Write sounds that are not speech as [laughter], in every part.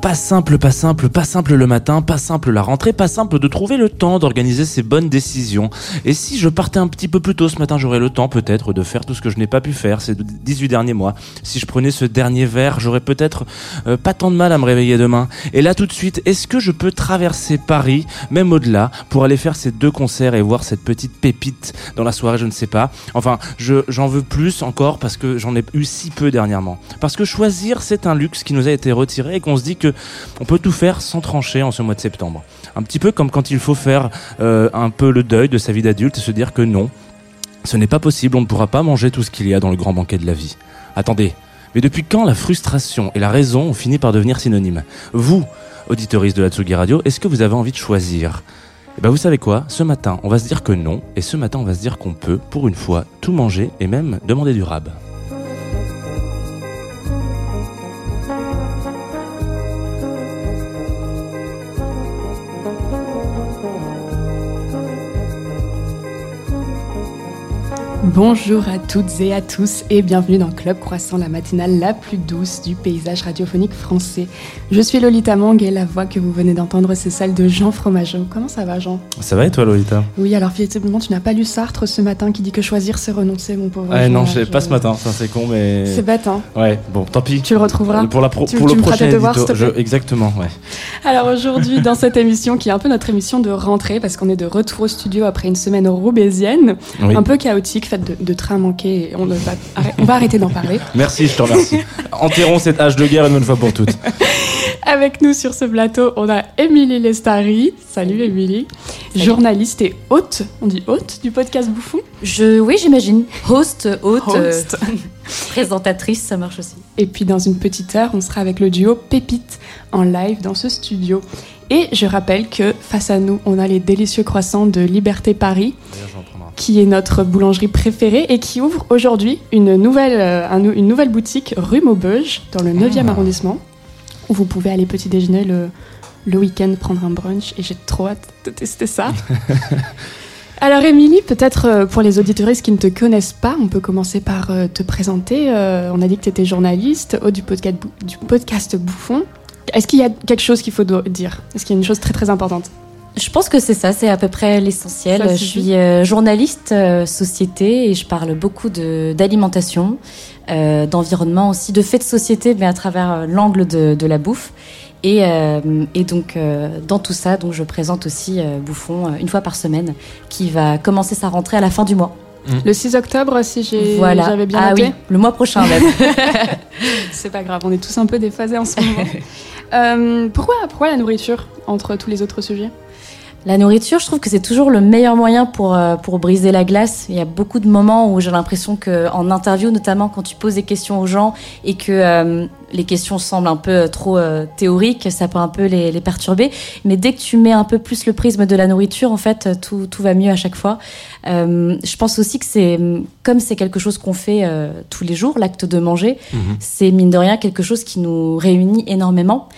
pas simple, pas simple, pas simple le matin, pas simple la rentrée, pas simple de trouver le temps d'organiser ses bonnes décisions. Et si je partais un petit peu plus tôt ce matin, j'aurais le temps peut-être de faire tout ce que je n'ai pas pu faire ces 18 derniers mois. Si je prenais ce dernier verre, j'aurais peut-être euh, pas tant de mal à me réveiller demain. Et là tout de suite, est-ce que je peux traverser Paris, même au-delà, pour aller faire ces deux concerts et voir cette petite pépite dans la soirée, je ne sais pas. Enfin, je, j'en veux plus encore parce que j'en ai eu si peu dernièrement. Parce que choisir, c'est un luxe qui nous a été retiré et qu'on se dit que on peut tout faire sans trancher en ce mois de septembre. Un petit peu comme quand il faut faire euh, un peu le deuil de sa vie d'adulte et se dire que non, ce n'est pas possible, on ne pourra pas manger tout ce qu'il y a dans le grand banquet de la vie. Attendez, mais depuis quand la frustration et la raison ont fini par devenir synonymes? Vous, auditeuriste de la Tsugi Radio, est-ce que vous avez envie de choisir? Eh ben vous savez quoi? Ce matin, on va se dire que non, et ce matin, on va se dire qu'on peut, pour une fois, tout manger et même demander du rab. Bonjour à toutes et à tous et bienvenue dans Club Croissant, la matinale la plus douce du paysage radiophonique français. Je suis Lolita Mang et la voix que vous venez d'entendre, c'est celle de Jean Fromageau. Comment ça va, Jean? Ça va et toi, Lolita? Oui, alors visiblement, tu n'as pas lu Sartre ce matin qui dit que choisir, c'est renoncer, mon pauvre. Ah, non, je l'ai pas ce matin, ça c'est con, mais. C'est bête, hein? Ouais, bon, tant pis. Tu le retrouveras? Pour, la pour le prochain devoirs, Exactement, ouais. Alors aujourd'hui, dans cette émission, qui est un peu notre émission de rentrée, parce qu'on est de retour au studio après une semaine roubaisienne, un peu chaotique, de, de trains manqués on, va, on va arrêter d'en parler. Merci, je te remercie. [laughs] Enterrons cette âge de guerre une bonne fois pour toutes. Avec nous sur ce plateau, on a Émilie Lestari. Salut Émilie. Journaliste et hôte, on dit hôte du podcast Bouffon? Je, Oui, j'imagine. Host, hôte, euh, [laughs] présentatrice, ça marche aussi. Et puis dans une petite heure, on sera avec le duo Pépite en live dans ce studio. Et je rappelle que face à nous, on a les délicieux croissants de Liberté Paris qui est notre boulangerie préférée et qui ouvre aujourd'hui une nouvelle, euh, une nouvelle boutique rue Maubeuge, dans le 9e ah. arrondissement, où vous pouvez aller petit déjeuner le, le week-end, prendre un brunch, et j'ai trop hâte de tester ça. [laughs] Alors Émilie, peut-être euh, pour les auditoristes qui ne te connaissent pas, on peut commencer par euh, te présenter. on a dit que tu étais journaliste au du podcast, du podcast Bouffon. Est-ce qu'il y a quelque chose qu'il faut dire? Est-ce qu'il y a une chose très très importante? Je pense que c'est ça, c'est à peu près l'essentiel. Je suis euh, journaliste euh, société et je parle beaucoup d'alimentation, euh, d'environnement aussi, de faits de société, mais à travers l'angle de, de, la bouffe. Et, et donc dans tout ça, donc je présente aussi Bouffon une fois par semaine, qui va commencer sa rentrée à la fin du mois. Le 6 octobre, si j'ai voilà. j'avais bien ah oui, le mois prochain même. [laughs] [laughs] c'est pas grave, on est tous un peu déphasés en ce moment. [laughs] pourquoi, pourquoi la nourriture entre tous les autres sujets? La nourriture, je trouve que c'est toujours le meilleur moyen pour, euh, pour briser la glace. Il y a beaucoup de moments où j'ai l'impression qu'en interview, notamment quand tu poses des questions aux gens et que euh, les questions semblent un peu euh, trop théoriques, ça peut un peu les, les, perturber. Mais dès que tu mets un peu plus le prisme de la nourriture, en fait, tout, tout va mieux à chaque fois. je pense aussi que c'est, comme c'est quelque chose qu'on fait tous les jours, l'acte de manger, mhm. c'est mine de rien quelque chose qui nous réunit énormément.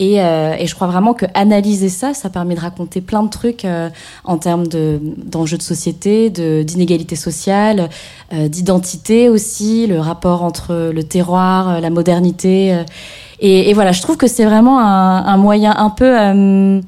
Et, euh, et, je crois vraiment que analyser ça, ça permet de raconter plein de trucs euh, en termes d'enjeux de, société, d'inégalité sociale, euh, d'identité aussi, le rapport entre le terroir, euh, la modernité. Euh. Et, et, voilà, je trouve que c'est vraiment un, un, moyen un peu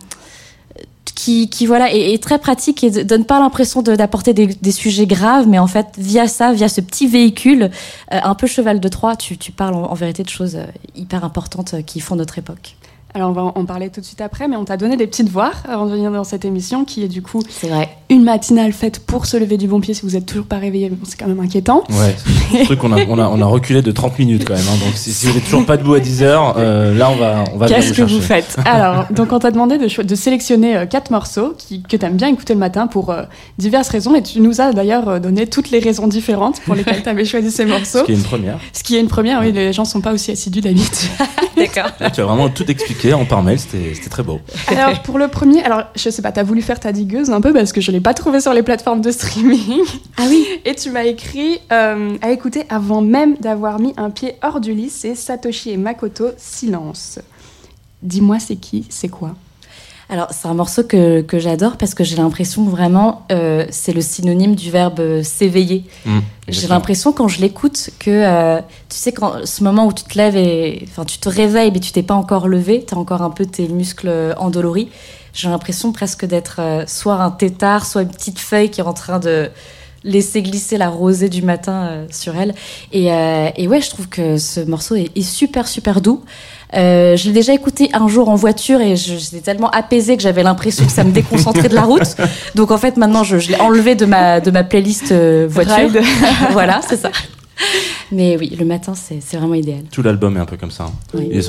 qui, qui, voilà est, très pratique et donne pas l'impression d'apporter des, des, sujets graves, mais en fait via ça, via ce petit véhicule, un peu cheval de Troie, tu, tu parles en vérité de choses hyper importantes qui font notre époque. Alors on va en parler tout de suite après, mais on t'a donné des petites voix avant de venir dans cette émission, qui est du coup vrai. une matinale faite pour se lever du bon pied si vous êtes toujours pas réveillé, c'est quand même inquiétant. Ouais, c'est un truc qu'on a, on a, on a, reculé de 30 minutes quand même, hein. donc si, vous n'êtes toujours pas debout à 10 heures, euh, là on va, on va Qu'est-ce que vous faites? Alors, donc on t'a demandé de, de sélectionner euh, quatre morceaux qui, que tu aimes bien écouter le matin pour euh, diverses raisons, et tu nous as d'ailleurs donné toutes les raisons différentes pour lesquelles tu avais [laughs] choisi ces morceaux. Ce qui est une première. Ce qui est une première, oui, les gens sont pas aussi assidus d'habitude. [laughs] D'accord. Tu as vraiment tout expliqué en par mail, c'était c'était très beau. [laughs] Alors, pour le premier, alors je sais pas, t'as voulu faire ta digueuse un peu parce que je l'ai pas trouvé sur les plateformes de streaming. Ah oui [laughs] Et tu m'as écrit euh, à écouter avant même d'avoir mis un pied hors du lit, c'est Satoshi et Makoto, Silence. Dis-moi, c'est qui, c'est quoi? Alors, c'est un morceau que, que j'adore parce que j'ai l'impression vraiment, euh, c'est le synonyme du verbe euh, s'éveiller. Mmh, j'ai l'impression quand je l'écoute que, euh, tu sais, quand ce moment où tu te lèves et, enfin, tu te réveilles mais tu t'es pas encore levé, tu as encore un peu tes muscles endoloris. J'ai l'impression presque d'être euh, soit un tétard, soit une petite feuille qui est en train de laisser glisser la rosée du matin euh, sur elle. Et, euh, et ouais, je trouve que ce morceau est, est super, super doux. Euh, je l'ai déjà écouté un jour en voiture et j'étais tellement apaisée que j'avais l'impression que ça me déconcentrait de la route. Donc en fait maintenant je, je l'ai enlevé de ma, de ma playlist euh, voiture. Ride. [laughs] voilà, c'est ça. Mais oui, le matin c'est c'est vraiment idéal. Tout l'album est un peu comme ça. hein. Oui. Il est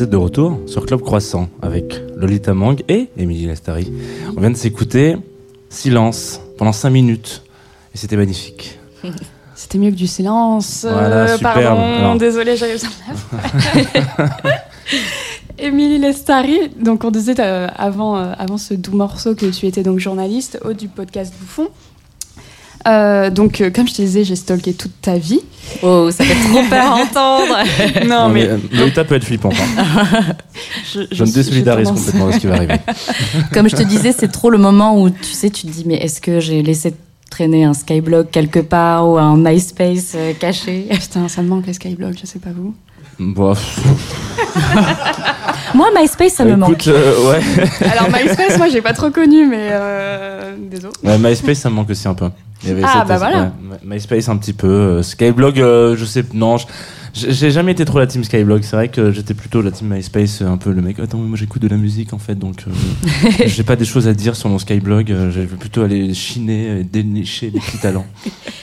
Vous êtes de retour sur Club Croissant avec Lolita Mang et Émilie Lestari. On vient de s'écouter Silence pendant 5 minutes et c'était magnifique. [laughs] C'était mieux que du silence. Voilà, Euh, superbe. pardon, désolé, j'avais besoin de [laughs] Émilie Lestari, donc on disait euh, avant, euh, avant ce doux morceau que tu étais donc journaliste, hôte du podcast Bouffon. Euh, donc, euh, comme je te disais, j'ai stalké toute ta vie. Oh, ça fait trop peur à [laughs] entendre. Non, mais euh, Lolita peut être flippante. hein. [laughs] je, Je me désolidarise complètement de ce qui va arriver. [laughs] Comme je te disais, c'est trop le moment où tu sais, tu te dis, mais est-ce que j'ai laissé traîner un Skyblog quelque part ou un MySpace euh, caché? Putain, ça me manque les Skyblog, je sais pas vous. Bon, pff, Moi, MySpace, ça me manque. euh, ouais. [laughs] Alors, MySpace, moi, j'ai pas trop connu, mais euh, désolé. Ouais, MySpace, ça me manque aussi un peu. Il y avait Ah, cette- bah voilà. ouais, MySpace un petit peu. euh, Skyblog, euh, je sais, non, je- j'ai jamais été trop la team Skyblog. C'est vrai que j'étais plutôt la team MySpace, un peu le mec. Attends, mais moi j'écoute de la musique en fait, donc euh, [laughs] j'ai pas des choses à dire sur mon Skyblog. je vais plutôt aller chiner et dénicher des petits talents.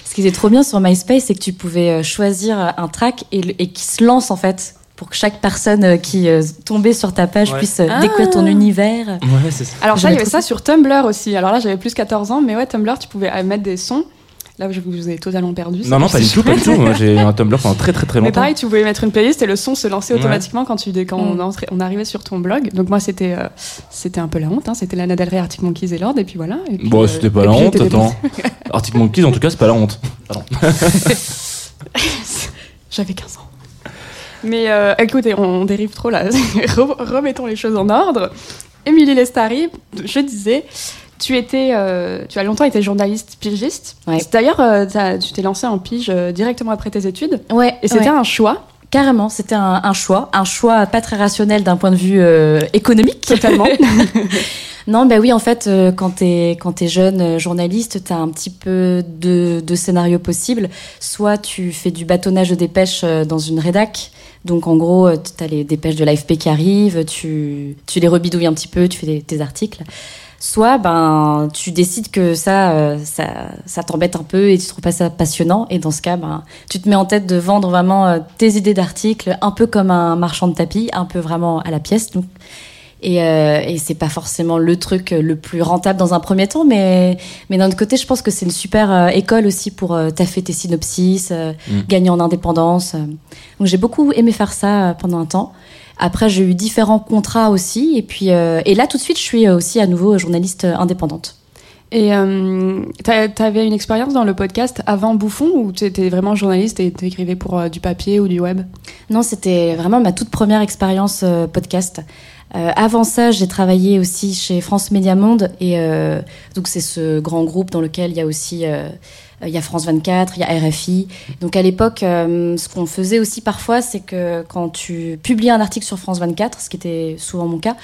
Ce qui était trop bien sur MySpace, c'est que tu pouvais choisir un track et, et qui se lance en fait pour que chaque personne euh, qui euh, tombait sur ta page Ouais. puisse euh, Ah. découvrir ton univers. Ouais, c'est ça. Alors ça, il y J'avais avait ça sur Tumblr aussi. Alors là, j'avais plus 14 ans, mais ouais, Tumblr, tu pouvais mettre des sons. Là, je vous ai totalement perdu. Non, non, pas du tout, pas du tout. Moi, J'ai un Tumblr pendant très très très Mais longtemps. pareil, tu pouvais mettre une playlist et le son se lançait Ouais. automatiquement quand, tu, quand on, Mm. entrait- on arrivait sur ton blog. Donc moi, c'était euh, c'était un peu la honte. hein. C'était Lana Del Rey, Arctic Monkeys et Lord, et puis voilà. Et puis, Bon, euh, c'était pas la puis honte, attends. Arctic Monkeys, en tout cas, c'est pas la honte. [laughs] J'avais 15 ans. Mais euh, écoutez, on dérive trop là. [laughs] Re- Remettons les choses en ordre. Émilie Lestari, je disais, tu étais, euh, tu as longtemps été journaliste pigiste. Ouais. D'ailleurs, euh, tu t'es lancée en pige directement après tes études. Ouais, Et c'était ouais. un choix, carrément, c'était un, un choix, un choix pas très rationnel d'un point de vue économique. totalement. [laughs] Non, bah oui, en fait, euh, quand t'es quand t'es jeune euh, journaliste, t'as un petit peu de, de scénarios possibles. Soit tu fais du bâtonnage de dépêches euh, dans une rédac. Donc en gros, t'as les dépêches de l'AFP qui arrivent, tu, tu les rebidouilles un petit peu, tu fais tes articles. Soit ben tu décides que ça ça, t'embête un peu et tu trouves pas ça passionnant et dans ce cas ben tu te mets en tête de vendre vraiment tes idées d'articles un peu comme un marchand de tapis, un peu vraiment à la pièce. Et, euh, et c'est pas forcément le truc le plus rentable dans un premier temps, mais, mais d'un autre côté, je pense que c'est une super euh, école aussi pour euh, taffer tes synopsis, euh, Mm. gagner en indépendance. euh. Donc j'ai beaucoup aimé faire ça euh, pendant un temps. Après, j'ai eu différents contrats aussi, et puis euh, et là tout de suite, je suis aussi à nouveau journaliste indépendante. Et euh, t'a- t'avais une expérience dans le podcast avant Bouffon ou t'étais vraiment journaliste et t'écrivais pour euh, du papier ou du web? Non, c'était vraiment ma toute première expérience euh, podcast. Euh, avant ça, j'ai travaillé aussi chez France Média Monde et euh, donc c'est ce grand groupe dans lequel il y a aussi euh, il y a France 24, il y a RFI. Donc à l'époque, euh, ce qu'on faisait aussi parfois, c'est que quand tu publiais un article sur France 24, ce qui était souvent mon cas,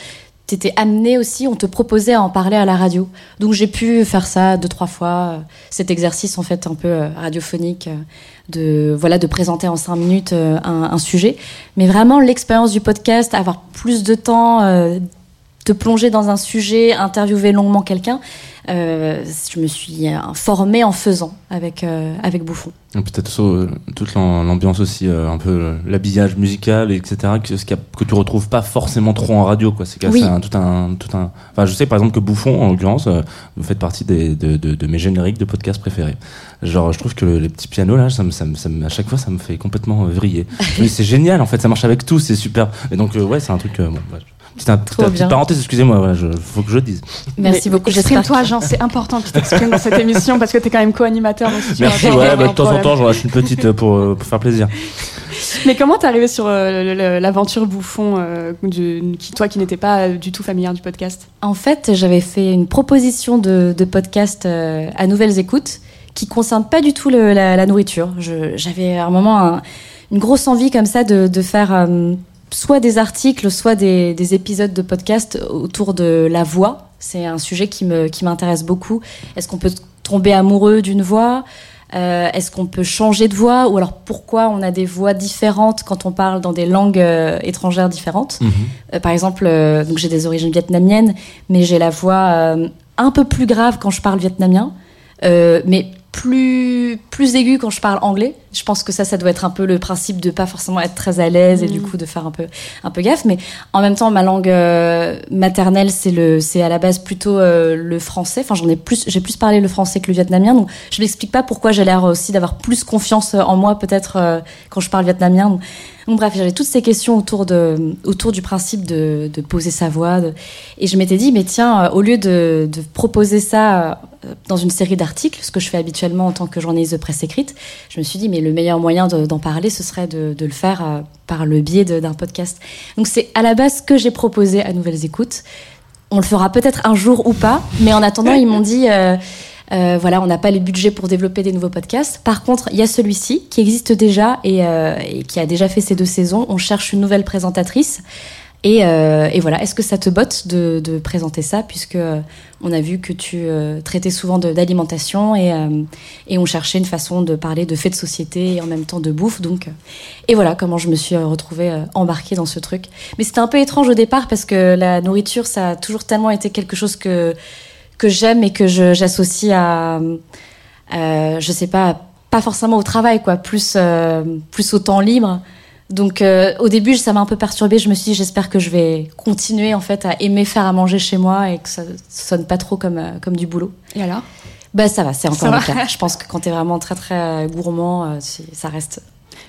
t'étais amené aussi, on te proposait à en parler à la radio. Donc j'ai pu faire ça deux trois fois, euh, cet exercice en fait un peu euh, radiophonique euh, de voilà de présenter en cinq minutes un, sujet. Mais vraiment l'expérience du podcast, avoir plus de temps, te plonger dans un sujet, interviewer longuement quelqu'un, je me suis euh, formée en faisant avec euh, avec Bouffon. Et Peut-être euh, toute l'am- l'ambiance aussi, euh, un peu euh, l'habillage musical, etc. Que, ce que tu retrouves pas forcément trop en radio, quoi. C'est Oui. un- tout un, tout un. Enfin, je sais par exemple que Bouffon, en l'occurrence, euh, vous faites partie des, de, de, de mes génériques de podcasts préférés. Genre, je trouve que le- les petits pianos là, ça me, ça me, ça me- à chaque fois, ça me fait complètement euh, vriller. Mais c'est génial, en fait, ça marche avec tout, c'est super. Et donc, euh, ouais, c'est un truc. euh, bon, ouais. Petite, un- petite, petite bien. parenthèse, excusez-moi, voilà, je, faut que je le dise. Merci Mais beaucoup. Exprime-toi, Jean, c'est important que tu t'exprimes dans cette émission parce que t'es quand même co-animateur. si tu Merci, ouais, il bah, de temps en temps, j'en lâche une petite euh, pour, euh, pour faire plaisir. Mais comment t'es arrivé sur euh, l'aventure Bouffon, euh, du- qui, toi qui n'étais pas du tout familière du podcast? En fait, j'avais fait une proposition de, de podcast euh, à Nouvelles Écoutes qui concerne pas du tout le- la, la nourriture. J'avais à un moment un- une grosse envie comme ça de, de faire euh, soit des articles, soit des, des épisodes de podcast autour de la voix. C'est un sujet qui me qui m'intéresse beaucoup. Est-ce qu'on peut tomber amoureux d'une voix? Euh, Est-ce qu'on peut changer de voix? Ou alors pourquoi on a des voix différentes quand on parle dans des langues euh, étrangères différentes? Euh, par exemple, euh, donc j'ai des origines vietnamiennes, mais j'ai la voix euh, un peu plus grave quand je parle vietnamien, euh, mais plus plus aigu quand je parle anglais. Je pense que ça, ça doit être un peu le principe de pas forcément être très à l'aise et du mm. coup de faire un peu, un peu gaffe. Mais en même temps, ma langue euh, maternelle, c'est le, c'est à la base plutôt euh, le français. Enfin, j'en ai plus, j'ai plus parlé le français que le vietnamien. Donc, je m'explique pas pourquoi j'ai l'air aussi d'avoir plus confiance en moi peut-être euh, quand je parle vietnamien. Donc bref, j'avais toutes ces questions autour, de, autour du principe de, de poser sa voix. et je m'étais dit, mais tiens, au lieu de, de proposer ça dans une série d'articles, ce que je fais habituellement en tant que journaliste de presse écrite, je me suis dit, mais le meilleur moyen d'en parler, ce serait de, le faire euh, par le biais d'un podcast. Donc c'est à la base que j'ai proposé à Nouvelles Écoutes. On le fera peut-être un jour ou pas, mais en attendant, ils m'ont dit... Euh, euh, voilà, on n'a pas les budgets pour développer des nouveaux podcasts. Par contre, il y a celui-ci qui existe déjà et, et, qui a déjà fait ses deux saisons. On cherche une nouvelle présentatrice. Euh, et, voilà, est-ce que ça te botte de, présenter ça, puisque euh, on a vu que tu euh, traitais souvent d'alimentation et, et, on cherchait une façon de parler de faits de société et en même temps de bouffe. Donc, et voilà comment je me suis retrouvée embarquée dans ce truc. Mais c'était un peu étrange au départ parce que la nourriture, ça a toujours tellement été quelque chose que, que j'aime et que j'associe à, je sais pas, pas forcément au travail, quoi, plus, plus au temps libre. Donc euh, au début, ça m'a un peu perturbée. Je me suis dit, j'espère que je vais continuer en fait à aimer faire à manger chez moi et que ça sonne pas trop comme, euh, comme du boulot. Et alors? Bah ça va, c'est encore le cas. Je pense que quand tu es vraiment très très gourmand, euh, ça reste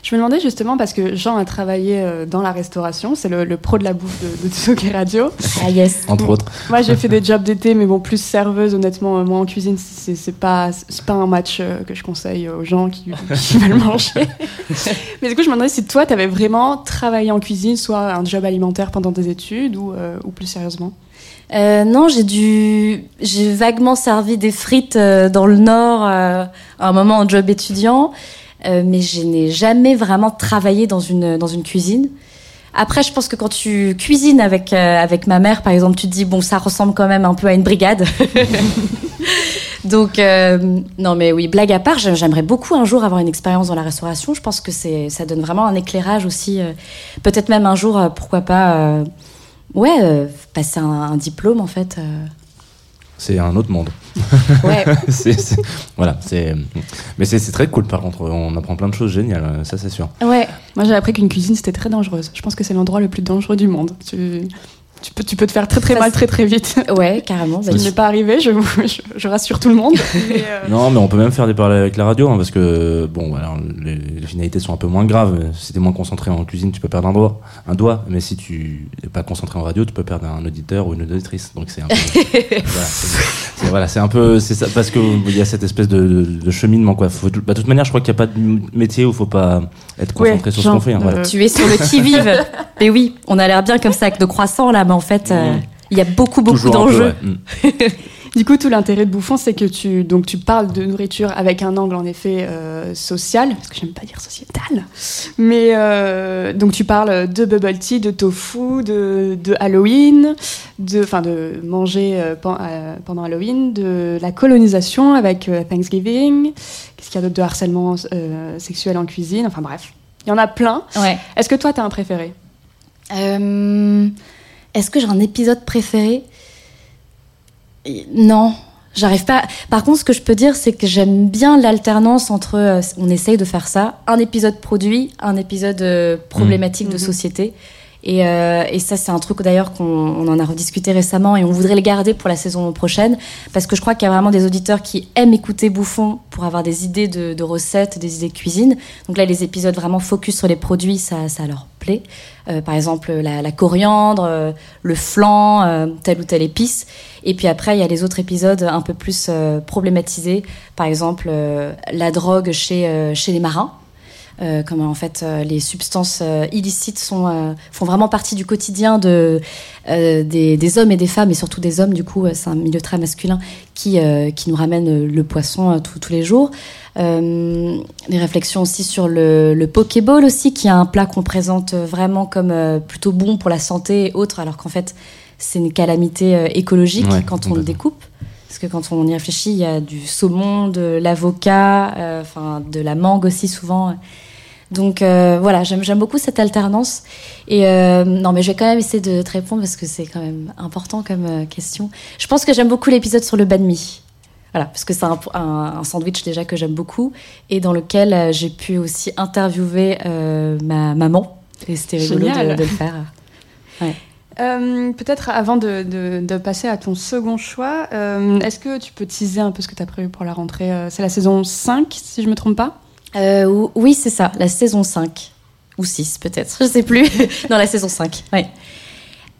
je me demandais justement, parce que Jean a travaillé euh, dans la restauration, c'est le, pro de la bouffe de, de Tsuki Radio. Ah yes. Entre autres. Moi j'ai fait des jobs d'été, mais bon, plus serveuse, honnêtement, euh, moi en cuisine, c'est pas, pas un match euh, que je conseille aux gens qui, veulent manger. [laughs] mais du coup, je me demandais si toi, tu avais vraiment travaillé en cuisine, soit un job alimentaire pendant tes études ou, ou plus sérieusement? Non, j'ai dû, j'ai vaguement servi des frites dans le Nord à un moment en job étudiant. Euh, mais je n'ai jamais vraiment travaillé dans une, dans une cuisine. Après, je pense que quand tu cuisines avec, euh, avec ma mère, par exemple, tu te dis, bon, ça ressemble quand même un peu à une brigade. [laughs] Donc, euh, non, mais oui, blague à part, j'aimerais beaucoup un jour avoir une expérience dans la restauration. Je pense que ça donne vraiment un éclairage aussi. Peut-être même un jour, pourquoi pas, ouais, passer un, diplôme en fait c'est un autre monde. Ouais. [laughs] voilà, c'est. Mais c'est très cool. Par contre, on apprend plein de choses géniales. Ça, c'est sûr. Ouais. Moi, j'ai appris qu'une cuisine c'était très dangereuse. Je pense que c'est l'endroit le plus dangereux du monde. Tu tu peux, tu peux te faire très très mal très très vite. [laughs] Ouais, carrément. Ce qui n'est pas arrivé, je, je, rassure tout le monde. [laughs] Euh, non, mais on peut même faire des parallèles avec la radio, hein, parce que bon, alors, les, finalités sont un peu moins graves. Si tu es moins concentré en cuisine, tu peux perdre un doigt, un doigt. Mais si tu n'es pas concentré en radio, tu peux perdre un auditeur ou une auditrice. Donc c'est un peu. [laughs] voilà, c'est un peu. C'est ça, parce qu'il y a cette espèce de, cheminement, quoi. Faut, bah, de toute manière, je crois qu'il n'y a pas de métier où il faut pas être concentré sur ce qu'on fait. Hein, voilà. Tu es sur le qui-vive. mais oui, on a l'air bien comme ça avec nos croissants là, en fait, euh, mm. il y a beaucoup, beaucoup d'enjeux. Mm. [laughs] du coup, tout l'intérêt de Bouffon, c'est que tu, donc, tu parles de nourriture avec un angle, en effet, euh, social, parce que j'aime pas dire sociétal. Mais euh, donc, tu parles de bubble tea, de tofu, de, de Halloween, de, enfin, de manger pendant Halloween, de la colonisation avec Thanksgiving. Qu'est-ce qu'il y a d'autre de harcèlement sexuel en cuisine Enfin, bref. Il y en a plein. Ouais. Est-ce que toi, tu as un préféré? Est-ce que j'ai un épisode préféré? Non, j'arrive pas. Par contre, ce que je peux dire, c'est que j'aime bien l'alternance entre. Euh, on essaye de faire ça, un épisode produit, un épisode euh, problématique de mmh. Société. Euh, et, ça, c'est un truc d'ailleurs qu'on en a rediscuté récemment et on voudrait le garder pour la saison prochaine parce que je crois qu'il y a vraiment des auditeurs qui aiment écouter Bouffon pour avoir des idées de, recettes, des idées de cuisine. Donc là, les épisodes vraiment focus sur les produits, ça, ça leur plaît. Euh, par exemple, la, coriandre, euh, le flan, telle ou telle épice. Et puis après, il y a les autres épisodes un peu plus problématisés. Par exemple, la drogue chez, chez les marins. Euh, comment en fait euh, les substances euh, illicites sont, font vraiment partie du quotidien de, des, hommes et des femmes, et surtout des hommes, du coup, c'est un milieu très masculin qui, qui nous ramène le poisson tous les jours. des réflexions aussi sur le, le Pokéball aussi, qui est un plat qu'on présente vraiment comme plutôt bon pour la santé et autres, alors qu'en fait, c'est une calamité écologique quand on le découpe. Parce que quand on y réfléchit, il y a du saumon, de l'avocat, enfin de la mangue aussi souvent. Donc euh, voilà, j'aime beaucoup cette alternance. Et euh, non, mais je vais quand même essayer de te répondre parce que c'est quand même important comme euh, question. Je pense que j'aime beaucoup l'épisode sur le banh mi. voilà, parce que c'est un, sandwich déjà que j'aime beaucoup et dans lequel j'ai pu aussi interviewer ma maman. Et c'était rigolo de, le faire. [laughs] Peut-être avant de, passer à ton second choix, est-ce que tu peux teaser un peu ce que tu as prévu pour la rentrée? C'est la saison 5, si je ne me trompe pas? Oui, c'est ça, la saison 5. Ou 6 peut-être, [laughs] je sais plus. [laughs] dans la saison 5, ouais.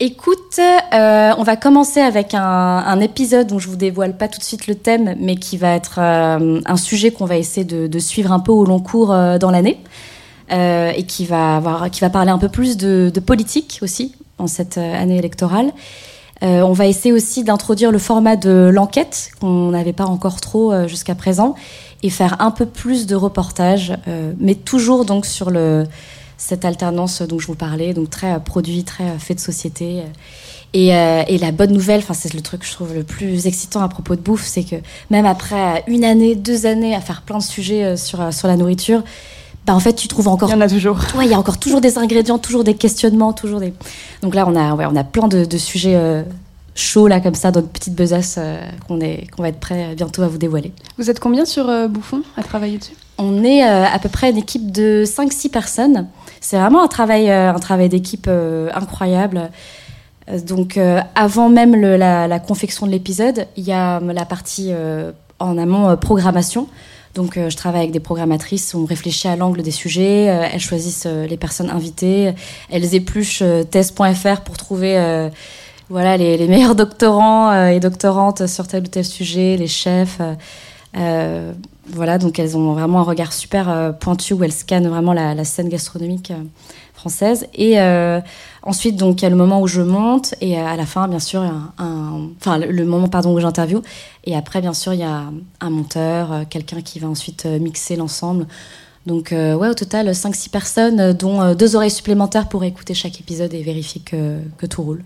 Écoute, euh, on va commencer avec un, épisode dont je vous dévoile pas tout de suite le thème, mais qui va être euh, un sujet qu'on va essayer de, suivre un peu au long cours euh, dans l'année, et qui va avoir, qui va parler un peu plus de, politique aussi en cette année électorale. on va essayer aussi d'introduire le format de l'enquête qu'on n'avait pas encore trop jusqu'à présent, et faire un peu plus de reportages, mais toujours donc sur le cette alternance dont je vous parlais, donc très euh, produit, très euh, fait de société. Et, euh, et, la bonne nouvelle, enfin c'est le truc que je trouve le plus excitant à propos de bouffe, c'est que même après une année, deux années à faire plein de sujets sur, sur la nourriture, bah en fait tu trouves encore. Il y en a toujours. [laughs] Ouais, il y a encore toujours des ingrédients, toujours des questionnements, toujours des. Donc là on a, ouais, on a plein de, de sujets chauds là comme ça dans une petite besace qu'on est, qu'on va être prêt bientôt à vous dévoiler. Vous êtes combien sur Bouffon à travailler dessus? On est à peu près une équipe de 5-6 personnes. C'est vraiment un travail, euh, un travail d'équipe euh, incroyable. Euh, donc, avant même la, confection de l'épisode, il y a la partie en amont programmation. Donc, je travaille avec des programmatrices. On réfléchit à l'angle des sujets. elles choisissent les personnes invitées. Elles épluchent test.fr pour trouver voilà, les, meilleurs doctorants et doctorantes sur tel ou tel sujet, les chefs. Euh, voilà, donc elles ont vraiment un regard super euh, pointu où elles scannent vraiment la, scène gastronomique euh, française. Et ensuite, donc, il y a le moment où je monte et à la fin, bien sûr, enfin, le, moment pardon, où j'interviewe. Et après, bien sûr, il y a un monteur, quelqu'un qui va ensuite mixer l'ensemble. Donc, ouais, au total, 5-6 personnes, dont deux oreilles supplémentaires pour écouter chaque épisode et vérifier que tout roule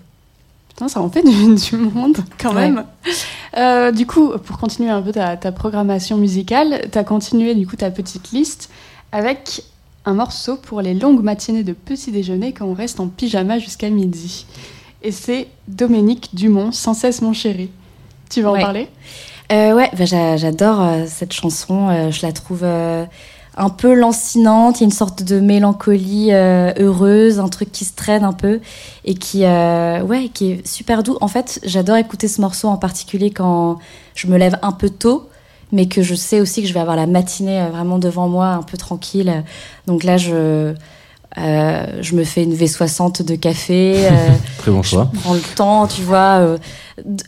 ça en fait du, [laughs] monde quand même. Euh, du coup, pour continuer un peu ta, programmation musicale, tu as continué du coup ta petite liste avec un morceau pour les longues matinées de petit déjeuner quand on reste en pyjama jusqu'à midi. Et c'est Dominique Dumont, Sans cesse mon chéri. Tu vas en parler? Euh, Ouais, bah, j'adore euh, cette chanson. je la trouve un peu lancinante, il y a une sorte de mélancolie euh, heureuse, un truc qui se traîne un peu et qui, euh, ouais, qui est super doux. En fait, j'adore écouter ce morceau en particulier quand je me lève un peu tôt, mais que je sais aussi que je vais avoir la matinée euh, vraiment devant moi, un peu tranquille. Donc là, je, je me fais une V60 de café. [laughs] Très bon choix. Je prends le temps, tu vois.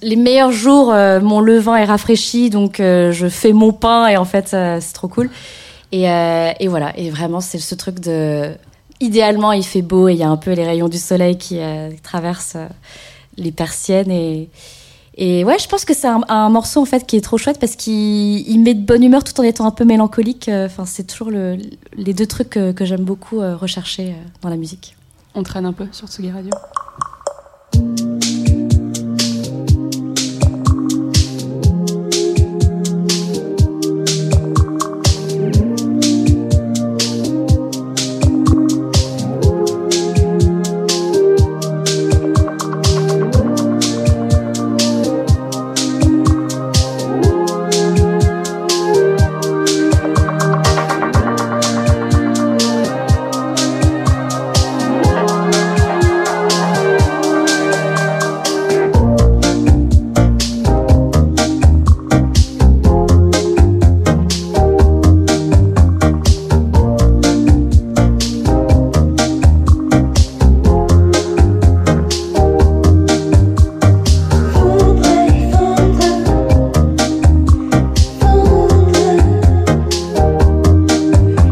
les meilleurs jours, mon levain est rafraîchi, donc je fais mon pain et en fait, c'est trop cool. Euh, et, voilà, et vraiment, c'est ce truc de. Idéalement, il fait beau et il y a un peu les rayons du soleil qui euh, traversent euh, les persiennes. Et, et ouais, je pense que c'est un, morceau en fait qui est trop chouette parce qu'il met de bonne humeur tout en étant un peu mélancolique. Enfin, c'est toujours le, les deux trucs que, que j'aime beaucoup rechercher dans la musique. On traîne un peu sur Tsugi Radio.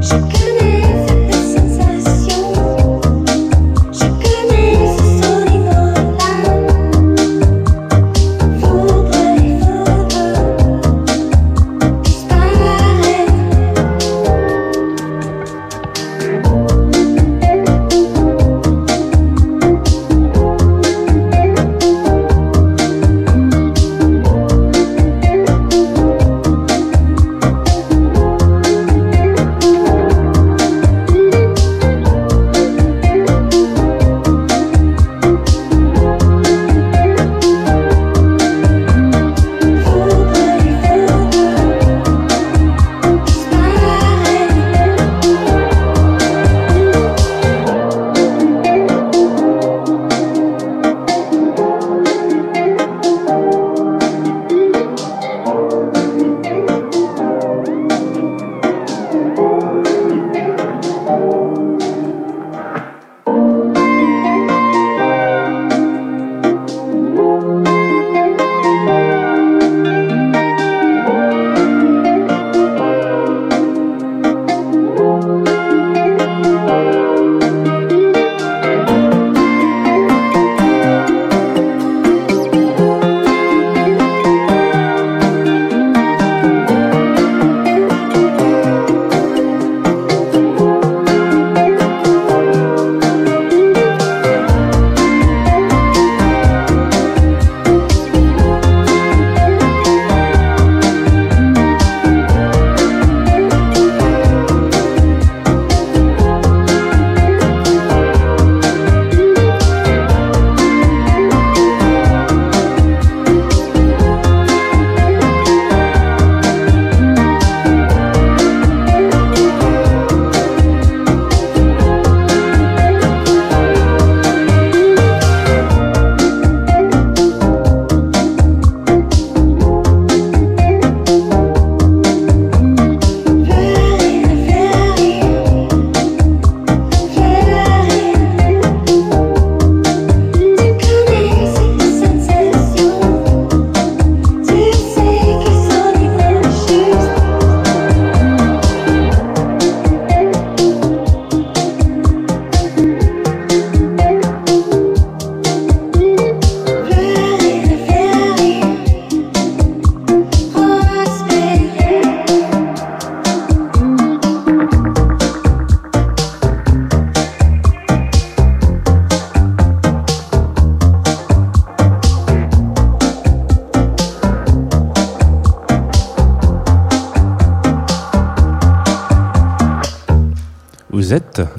So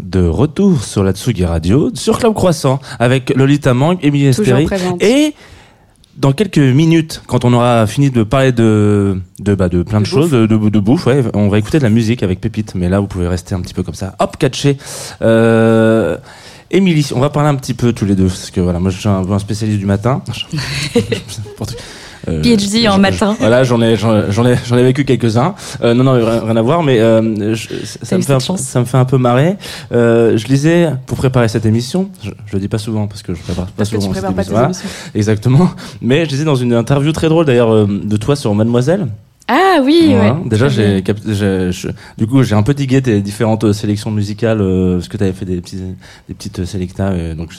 de retour sur la Tsugi Radio, sur Club Croissant, avec Lolita Mang, Émilie Esteri. Et dans quelques minutes, quand on aura fini de parler de, de, bah, de plein de, choses, De, de, bouffe, ouais, on va écouter de la musique avec Pépite. Mais là, vous pouvez rester un petit peu comme ça. Hop, catché. Euh, Émilie, on va parler un petit peu tous les deux, parce que voilà, moi je suis un, un spécialiste du matin. [laughs] Euh, PhD en matin. Voilà, j'en ai, j'en ai, j'en ai vécu quelques-uns. Euh, non, non, rien, à voir, mais euh, ça, me fait un, ça me fait un peu marrer. Euh, je lisais pour préparer cette émission. Je, je le dis pas souvent parce que je prépare pas parce souvent. Que tu prépares pas tes émissions. Exactement. Mais je lisais dans une interview très drôle d'ailleurs de toi sur Mademoiselle. Ah oui, ouais. Déjà, j'ai, du coup, j'ai un peu digué tes différentes sélections musicales euh, parce que tu avais fait des, petits, des petites sélectas, donc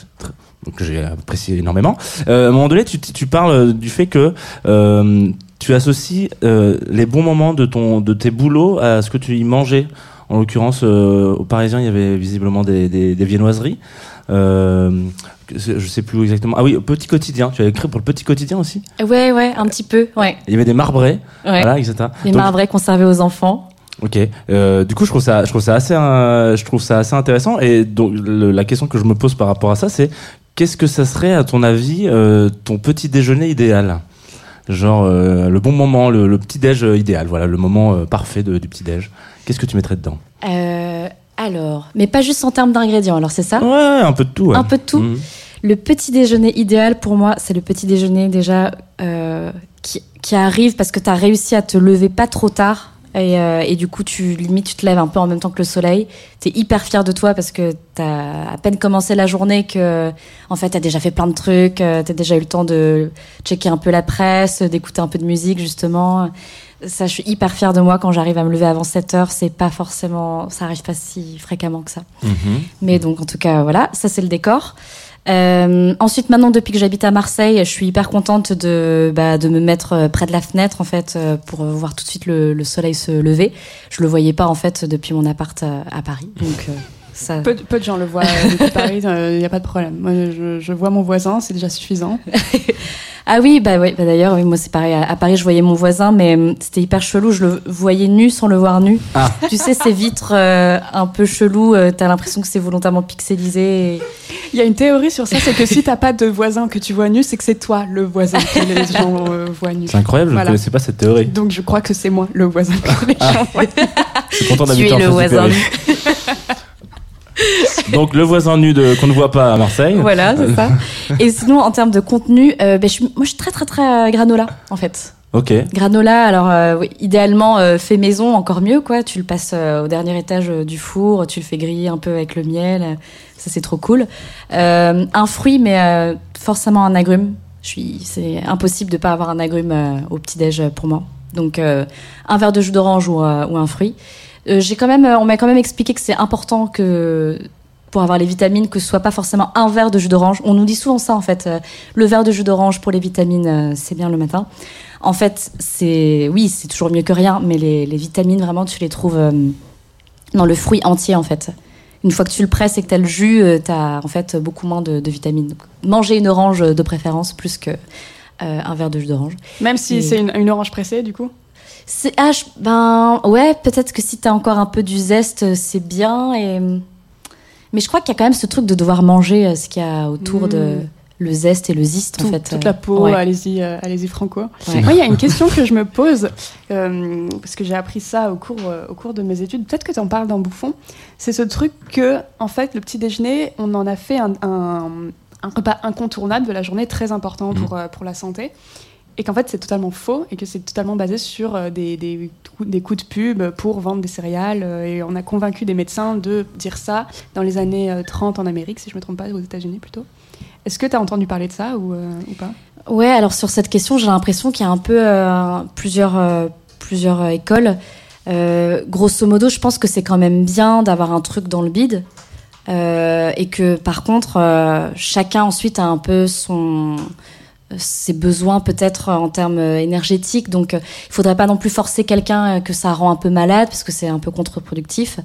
donc j'ai apprécié énormément. Euh, à un moment donné, tu, tu parles du fait que euh, tu associes euh, les bons moments de ton de tes boulots à ce que tu y mangeais. En l'occurrence, euh, aux Parisiens, il y avait visiblement des, des, des viennoiseries. Euh, je sais plus exactement. Ah oui, Petit Quotidien. Tu avais écrit pour le Petit Quotidien aussi Ouais, ouais, un petit peu, ouais. Il y avait des marbrés, ouais. voilà, etc. Des marbrés conservés aux enfants. Ok. Euh, du coup, je trouve ça, je trouve ça assez, euh, je trouve ça assez intéressant. Et donc, le, la question que je me pose par rapport à ça, c'est qu'est-ce que ça serait, à ton avis, euh, ton petit déjeuner idéal? Genre le bon moment, le, le petit déj idéal, voilà, le moment parfait de, du petit déj. Qu'est-ce que tu mettrais dedans? Alors, mais pas juste en termes d'ingrédients, alors c'est ça? Ouais, un peu de tout. Ouais. Un peu de tout. Mhm. Le petit déjeuner idéal pour moi, c'est le petit déjeuner déjà euh, qui, qui arrive parce que tu as réussi à te lever pas trop tard. Et, euh, et, du coup, tu limite, tu te lèves un peu en même temps que le soleil. T'es hyper fier de toi parce que t'as à peine commencé la journée que, en fait, t'as déjà fait plein de trucs. euh, T'as déjà eu le temps de checker un peu la presse, d'écouter un peu de musique justement. Ça, je suis hyper fière de moi quand j'arrive à me lever avant 7 heures. C'est pas forcément, ça arrive pas si fréquemment que ça. Mhm. Mais donc, en tout cas, voilà, ça c'est le décor. Euh, ensuite, maintenant, depuis que j'habite à Marseille, je suis hyper contente de, bah, de me mettre euh, près de la fenêtre, en fait, euh, pour voir tout de suite le, le soleil se lever. Je le voyais pas, en fait, depuis mon appart à, à Paris. Donc, euh, ça... Peu, de- peu de gens le voient euh, depuis Paris, [laughs] il n'y a pas de problème. Moi, je, je vois mon voisin, c'est déjà suffisant. [laughs] Ah oui, bah oui, bah d'ailleurs, oui, moi c'est pareil. À, à Paris, je voyais mon voisin, mais hum, c'était hyper chelou. Je le voyais nu sans le voir nu. Ah. Tu sais, ces vitres euh, un peu chelou, euh, t'as l'impression que c'est volontairement pixelisé. et- Il y a une théorie sur ça, c'est que si t'as pas de voisin que tu vois nu, c'est que c'est toi le voisin que les [laughs] gens euh, voient nu. C'est incroyable, je ne Voilà. connaissais pas cette théorie. Donc je crois que c'est moi le voisin que les gens voient. Je suis content d'habiter en le voisin nu. [laughs] Donc le voisin nu de qu'on ne voit pas à Marseille. Voilà, c'est ça. [laughs] Et sinon, en termes de contenu, euh, ben, je suis- moi je suis très très très euh, granola, en fait. Ok. Granola, alors euh, oui, idéalement euh, fait maison, encore mieux quoi. Tu le passes euh, au dernier étage euh, du four, tu le fais griller un peu avec le miel, euh, ça c'est trop cool. Euh, un fruit, mais euh, forcément un agrume. Je suis, c'est impossible de pas avoir un agrume euh, au petit déj pour moi. Donc euh, un verre de jus d'orange ou, euh, ou un fruit. Euh, J'ai quand même, euh, on m'a quand même expliqué que c'est important que pour avoir les vitamines, que ce soit pas forcément un verre de jus d'orange. On nous dit souvent ça en fait. euh, le verre de jus d'orange pour les vitamines, c'est bien le matin. En fait, c'est oui, c'est toujours mieux que rien, mais les, les vitamines vraiment, tu les trouves dans le fruit entier en fait. Une fois que tu le presses et que tu as le jus, tu as en fait beaucoup moins de, de vitamines. Donc, manger une orange de préférence plus que euh, un verre de jus d'orange. Même si Et- c'est une, une orange pressée, du coup? C'est ah, je- ben ouais, peut-être que si t'as encore un peu du zeste, c'est bien. Et mais je crois qu'il y a quand même ce truc de devoir manger euh, ce qu'il y a autour Mm. de le zeste et le Tout- en fait. toute euh, la peau, ouais. allez-y, euh, allez-y franco. Ouais. Moi, il y a une [laughs] question que je me pose, euh, parce que j'ai appris ça au cours, euh, au cours de mes études. Peut-être que tu en parles dans Bouffon. C'est ce truc que, en fait, le petit déjeuner, on en a fait un, un- un repas incontournable de la journée, très important pour, euh, pour la santé. Et qu'en fait, c'est totalement faux et que c'est totalement basé sur euh, des, des, coups- de pub pour vendre des céréales. euh, Et on a convaincu des médecins de dire ça dans les années euh, 30 en Amérique, si je ne me trompe pas, aux États-Unis plutôt. Est-ce que tu as entendu parler de ça ou, euh, pas? Ouais, alors sur cette question, j'ai l'impression qu'il y a un peu euh, plusieurs, euh, plusieurs euh, écoles. Euh, grosso modo, je pense que c'est quand même bien d'avoir un truc dans le bide. Euh, et que par contre, euh, chacun ensuite a un peu son ses besoins peut-être en termes euh, énergétiques. Donc, euh, il faudrait pas non plus forcer quelqu'un euh, que ça rend un peu malade parce que c'est un peu contre-productif.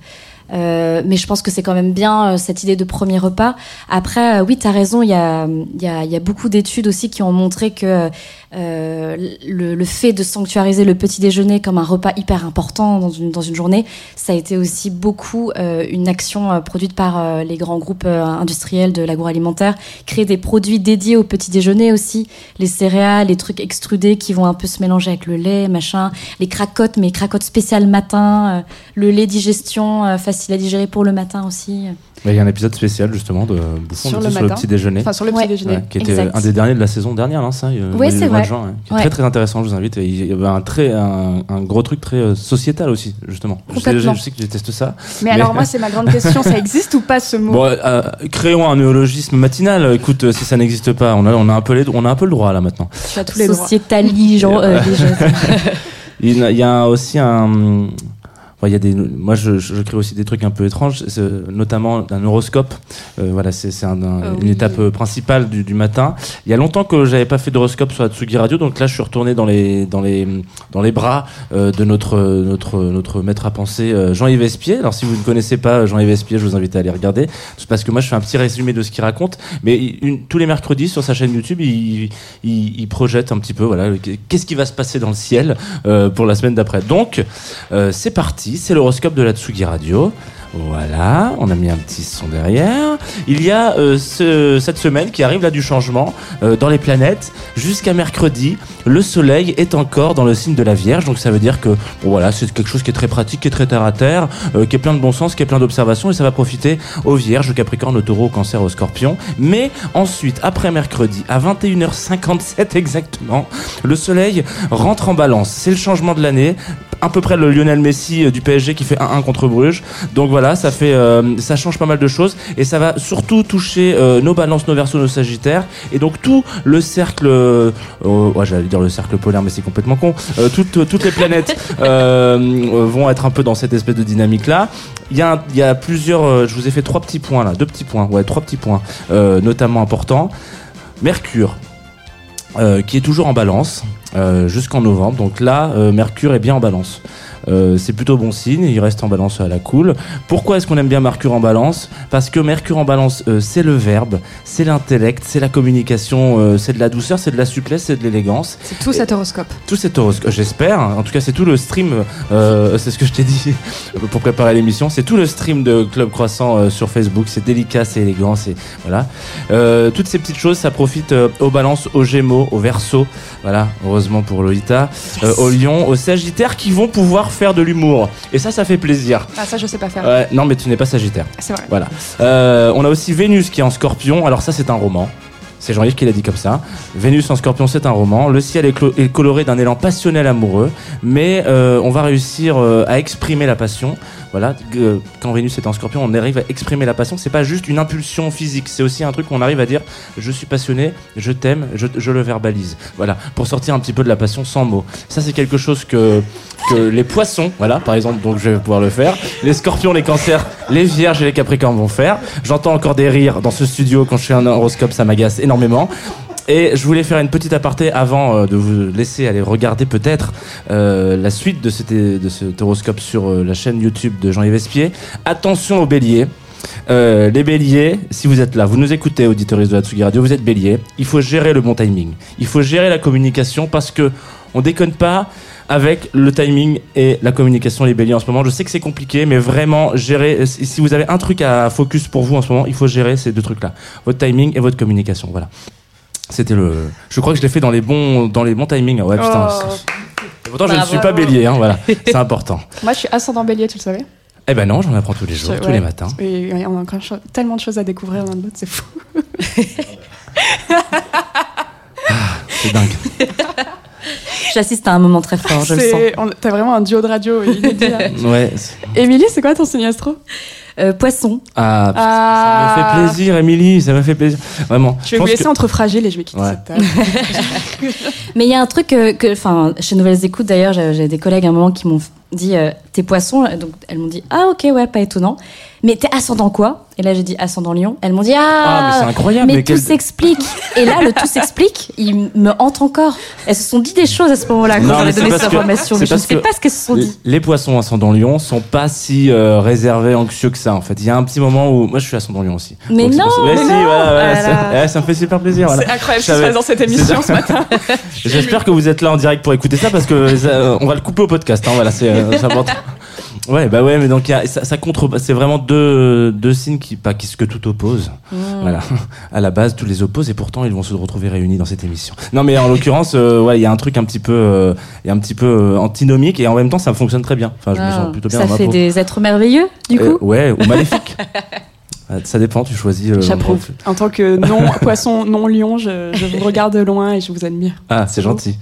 Euh, mais je pense que c'est quand même bien euh, cette idée de premier repas. Après, euh, oui, tu as raison, il y a, y, a, y a beaucoup d'études aussi qui ont montré que euh, le, le, fait de sanctuariser le petit déjeuner comme un repas hyper important dans une, dans une journée, ça a été aussi beaucoup euh, une action produite par les grands groupes industriels de l'agroalimentaire, créer des produits dédiés au petit déjeuner aussi, les céréales, les trucs extrudés qui vont un peu se mélanger avec le lait, machin, les cracottes, mais cracottes spéciales matin, le lait digestion facile à digérer pour le matin aussi. Il y a un épisode spécial justement de Bouffon sur, le, sur le petit déjeuner. Enfin, sur le petit déjeuner. qui était un des derniers de la saison dernière, hein, ça. Oui, c'est vrai. Juin, qui est très très intéressant. Je vous invite. Il y avait un très un, un gros truc très euh, sociétal aussi, justement. Je sais, je sais, que je déteste ça. Mais, mais... alors moi, [laughs] c'est ma grande question. ça existe ou pas ce mot bon, euh, Créons un néologisme matinal. Écoute, euh, si ça n'existe pas, on a on a un peu les, on a un peu le droit là maintenant. Tu as tous les Sociétali, genre. Euh, [laughs] il y a aussi un y a des, moi, je, je, crée aussi des trucs un peu étranges, notamment un horoscope. Euh, voilà, c'est un, un, oh, une oui. étape euh, principale du, du, matin. Il y a longtemps que j'avais pas fait d'horoscope sur Atsugi Radio, donc là, je suis retourné dans les, dans les, dans les bras euh, de notre, notre, notre maître à penser, euh, Jean-Yves Espier. Alors, si vous ne connaissez pas Jean-Yves Espier, je vous invite à aller regarder. C'est parce que moi, je fais un petit résumé de ce qu'il raconte. Mais une, tous les mercredis, sur sa chaîne YouTube, il, il, il projette un petit peu, voilà, qu'est-ce qui va se passer dans le ciel pour la semaine d'après. Donc, c'est parti c'est l'horoscope de la Tsugi Radio. Voilà, on a mis un petit son derrière. Il y a euh, ce, cette semaine qui arrive là du changement euh, dans les planètes. Jusqu'à mercredi, le Soleil est encore dans le signe de la Vierge. Donc ça veut dire que voilà, c'est quelque chose qui est très pratique, qui est très terre à terre, euh, qui est plein de bon sens, qui est plein d'observations et ça va profiter aux Vierges, au Capricorne, au Taureau, au Cancer, au Scorpion. Mais ensuite, après mercredi, à 21h57 [laughs] exactement, le Soleil rentre en balance. C'est le changement de l'année. À peu près le Lionel Messi du PSG qui fait 1-1 contre Bruges. Donc voilà ça fait, euh, ça change pas mal de choses et ça va surtout toucher euh, nos balances, nos versos, nos sagittaires et donc tout le cercle, euh, ouais, j'allais dire le cercle polaire, mais c'est complètement con. Toutes, toutes les planètes [laughs] vont être un peu dans cette espèce de dynamique là. Il y a, il y a plusieurs, je vous ai fait trois petits points là, deux petits points, ouais, trois petits points, notamment importants. Mercure, qui est toujours en balance jusqu'en novembre. Donc là, Mercure est bien en balance. Euh, c'est plutôt bon signe, il reste en balance à la cool. Pourquoi est-ce qu'on aime bien Mercure en balance? Parce que Mercure en balance, euh, c'est le verbe, c'est l'intellect, c'est la communication, euh, c'est de la douceur, c'est de la souplesse, c'est de l'élégance. C'est tout cet horoscope. Tout cet horoscope, j'espère. En tout cas, c'est tout le stream, c'est ce que je t'ai dit [laughs] pour préparer l'émission, c'est tout le stream de Club Croissant sur Facebook, c'est délicat, c'est élégant, c'est voilà. toutes ces petites choses, ça profite aux balances, aux gémeaux, aux versos, voilà, heureusement pour Lolita, yes. aux lions, aux sagittaires qui vont pouvoir faire de l'humour. Et ça, ça fait plaisir. Ah, ça, je sais pas faire. Ouais, non, mais tu n'es pas Sagittaire. C'est vrai. Voilà. Euh, on a aussi Vénus qui est en scorpion. Alors, ça, c'est un roman. C'est Jean-Yves qui l'a dit comme ça. Vénus en scorpion, c'est un roman. Le ciel est, coloré d'un élan passionnel amoureux, mais euh, on va réussir euh, à exprimer la passion. Voilà, euh, quand Vénus est en scorpion, on arrive à exprimer la passion. C'est pas juste une impulsion physique, c'est aussi un truc qu'on arrive à dire je suis passionné, je t'aime, je, le verbalise. Voilà, pour sortir un petit peu de la passion sans mots. Ça, c'est quelque chose que, que les poissons, voilà, par exemple, donc je vais pouvoir le faire. Les scorpions, les cancers, les vierges et les capricornes vont faire. J'entends encore des rires dans ce studio quand je fais un horoscope, ça m'agace énormément. Et je voulais faire une petite aparté avant euh, de vous laisser aller regarder peut-être euh, la suite de, cet, de cet horoscope sur euh, la chaîne YouTube de Jean-Yves Espier. Attention aux béliers. Les béliers, si vous êtes là, vous nous écoutez, auditeurs de Hatsugi Radio, vous êtes bélier. Il faut gérer le bon timing. Il faut gérer la communication parce que on déconne pas avec le timing et la communication les béliers en ce moment. Je sais que c'est compliqué, mais vraiment gérer. Si vous avez un truc à focus pour vous en ce moment, il faut gérer ces deux trucs-là votre timing et votre communication. Voilà. C'était le. Je crois que je l'ai fait dans les bons, dans les bons timings. Ouais, putain. Oh. Pourtant, bah, je ne suis pas bélier, hein, voilà. [laughs] C'est important. Moi, je suis ascendant bélier, tu le savais? Eh ben non, j'en apprends tous les jours, tous les matins. Et on a encore tellement de choses à découvrir l'un de l'autre, c'est fou. ah, c'est dingue. [laughs] J'assiste à un moment très fort, je le sens. T'as vraiment un duo de radio inédit. ouais. Émilie, c'est quoi ton signe astro? Euh, poisson. Ah, ça me fait Ah. plaisir, Émilie, ça me fait plaisir. Vraiment. Je vais vous pense laisser que- entre fragiles et je vais quitter Ouais. cette table. [laughs] Mais il y a un truc euh, que, enfin, chez Nouvelles Écoutes d'ailleurs, j'ai des collègues à un moment qui m'ont dit euh, t'es poisson, donc elles m'ont dit ah ok ouais pas étonnant. Mais t'es ascendant quoi? Et là j'ai dit ascendant Lion. Elles m'ont dit ah, Ah, mais c'est incroyable. mais mais tout quel- s'explique. Et là le tout s'explique, il me hante encore. Elles se sont dit des choses à ce moment-là quand Non, mais j'avais donné parce cette que- information, mais je ne sais que pas ce qu'elles se sont dit. Les poissons ascendant lion sont pas si euh, réservés, anxieux que ça en fait. Il y a un petit moment où moi je suis ascendant lion aussi. Mais Donc, non, pour mais si, non. voilà, voilà, ça, là. ouais, ça me fait super plaisir. C'est incroyable ce qui Je se passe dans cette émission ce matin. [laughs] J'espère que vous êtes là en direct pour écouter ça parce que ça, euh, on va le couper au podcast. Hein, voilà, c'est euh, c'est important. Ouais, bah ouais, mais donc il y a- ça, ça contre, c'est vraiment deux, deux signes qui, pas qui, ce que tout oppose. Mmh. Voilà, à la base, tous les opposent et pourtant ils vont se retrouver réunis dans cette émission. Non, mais en l'occurrence, euh, ouais, il y a un truc un petit peu, euh, il y a un petit peu euh, antinomique et en même temps ça fonctionne très bien. Enfin, je me Ah, sens plutôt bien ça dans ma fait peau. des êtres merveilleux du Euh, coup. ouais, ou maléfique. [laughs] Euh, ça dépend, tu choisis. euh, J'approuve. En tant que non poisson, non lion, je, je vous regarde de loin et je vous admire. Ah, c'est gentil.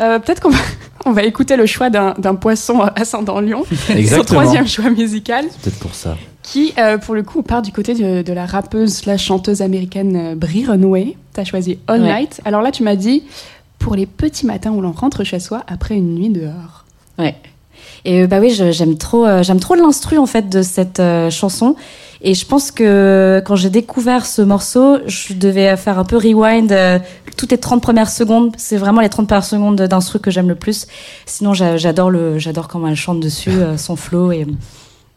Euh, Peut-être qu'on va, [laughs] on va écouter le choix d'un d'un poisson [laughs] ascendant lion, son Exactement. troisième choix musical, C'est peut-être pour ça. qui, euh, pour le coup, part du côté de, de la rappeuse slash chanteuse américaine euh, Brie Runway. T'as choisi All Ouais. Night. Alors là, tu m'as dit pour les petits matins où l'on rentre chez soi après une nuit dehors. Ouais. Et euh, bah oui, j'aime trop, euh, j'aime trop l'instru en fait de cette euh, chanson. Et je pense que quand j'ai découvert ce morceau, je devais faire un peu rewind euh, toutes les 30 premières secondes. C'est vraiment les 30 premières secondes d'instru que j'aime le plus. Sinon, j'a- j'adore le, j'adore comment elle chante dessus, euh, son flow et.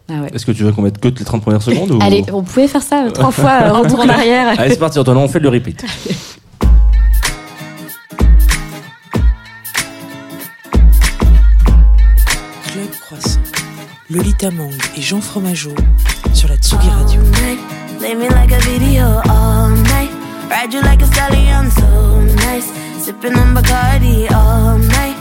Ah ouais. Est-ce que tu veux qu'on mette que les 30 premières secondes ou... Allez, on pouvait faire ça trois fois, retour en [laughs] arrière. Allez, c'est parti, Antoine, on fait le repeat. [laughs] Lolita Mang et Jean Fromageau sur la Tsugi Radio. All night, play me like a video all night. Ride you like a stallion, so nice. Sipping on Bacardi all night.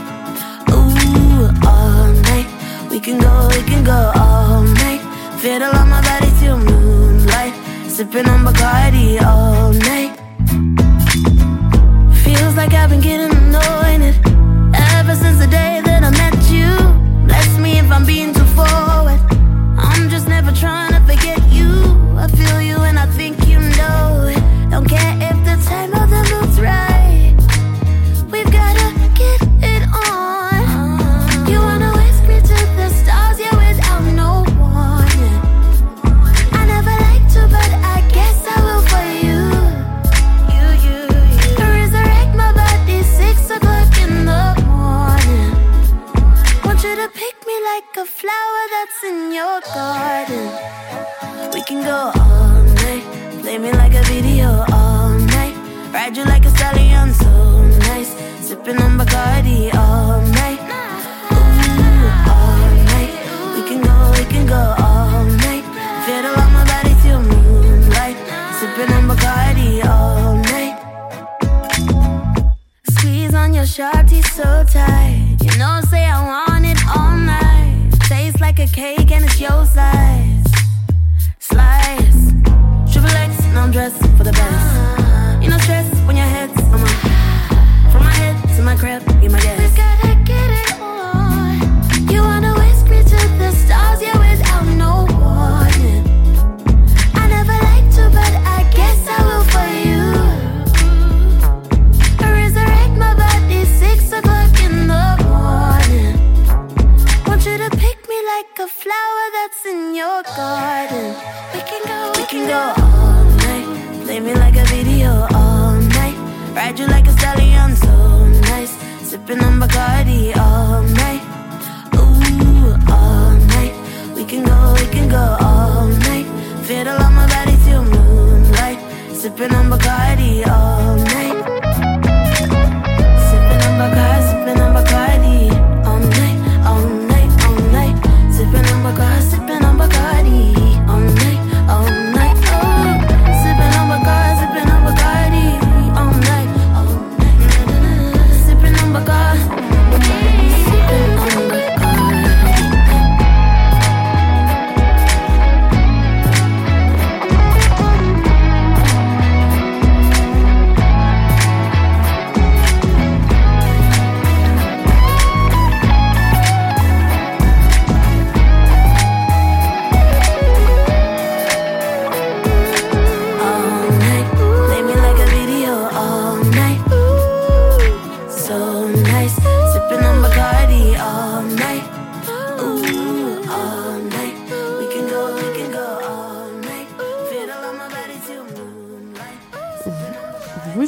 Ooh, all night. We can go, we can go all night. Fiddle on my body till moonlight. Sipping on Bacardi all night. Feels like I've been getting anointed ever since the day that I met you. Bless me if I'm being for. Like a flower that's in your garden. We can go all night, play me like a video all night. Ride you like a stallion, so nice. Sipping on Bacardi all night. Ooh, all night. We can go, we can go all night. Fiddle on my body till moonlight. Sipping on Bacardi all night. Squeeze on your shorty so tight. You know, say I want. A cake and it's your size. Slice, triple X, and I'm dressed for the best. Flower that's in your garden. We can go, we can go all night. Play me like a video all night. Ride you like a stallion, so nice. Sipping on Bacardi all night. Ooh, all night. We can go, we can go all night. Fiddle on my body till moonlight. Sipping on Bacardi all night. Sipping on Bacardi,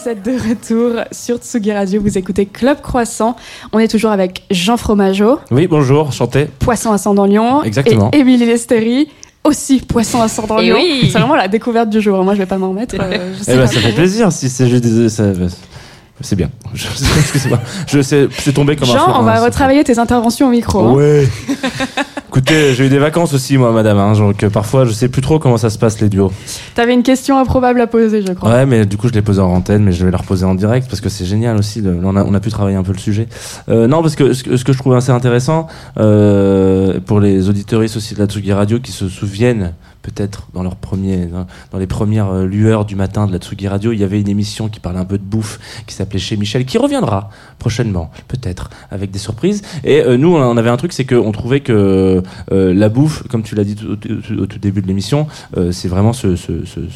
Vous êtes de retour sur Tsugi Radio, vous écoutez Club Croissant. On est toujours avec Jean Fromageau. Oui, bonjour, chanté. Poisson ascendant Lyon. Exactement. Et Émilie Lesteri, aussi poisson ascendant Lyon. Oui. C'est vraiment la découverte du jour. Moi, je vais pas m'en remettre. Euh, eh ben, ça fait plaisir si c'est juste ça, c'est bien. [laughs] Je, excusez-moi. Je sais, c'est tombé comme Jean, un Jean, on va retravailler tes interventions au micro. Hein. Ouais. [laughs] Écoutez, j'ai eu des vacances aussi, moi, madame. Hein, donc parfois, je sais plus trop comment ça se passe les duos. T'avais une question improbable à poser, je crois. Ouais, mais du coup, je l'ai posée en antenne, mais je vais la reposer en direct parce que c'est génial aussi. on, a, on, a, pu travailler un peu le sujet. Euh, non, parce que ce, que je trouve assez intéressant euh, pour les auditeuristes aussi de la Tsugi Radio qui se souviennent peut-être dans, leur premier, dans, les premières euh, lueurs du matin de la Tsugi Radio, il y avait une émission qui parlait un peu de bouffe, qui s'appelait Chez Michel, qui reviendra prochainement, peut-être, avec des surprises. Et euh, nous, on avait un truc, c'est qu'on trouvait que euh, la bouffe, comme tu l'as dit au, tout début de l'émission, c'est vraiment ce,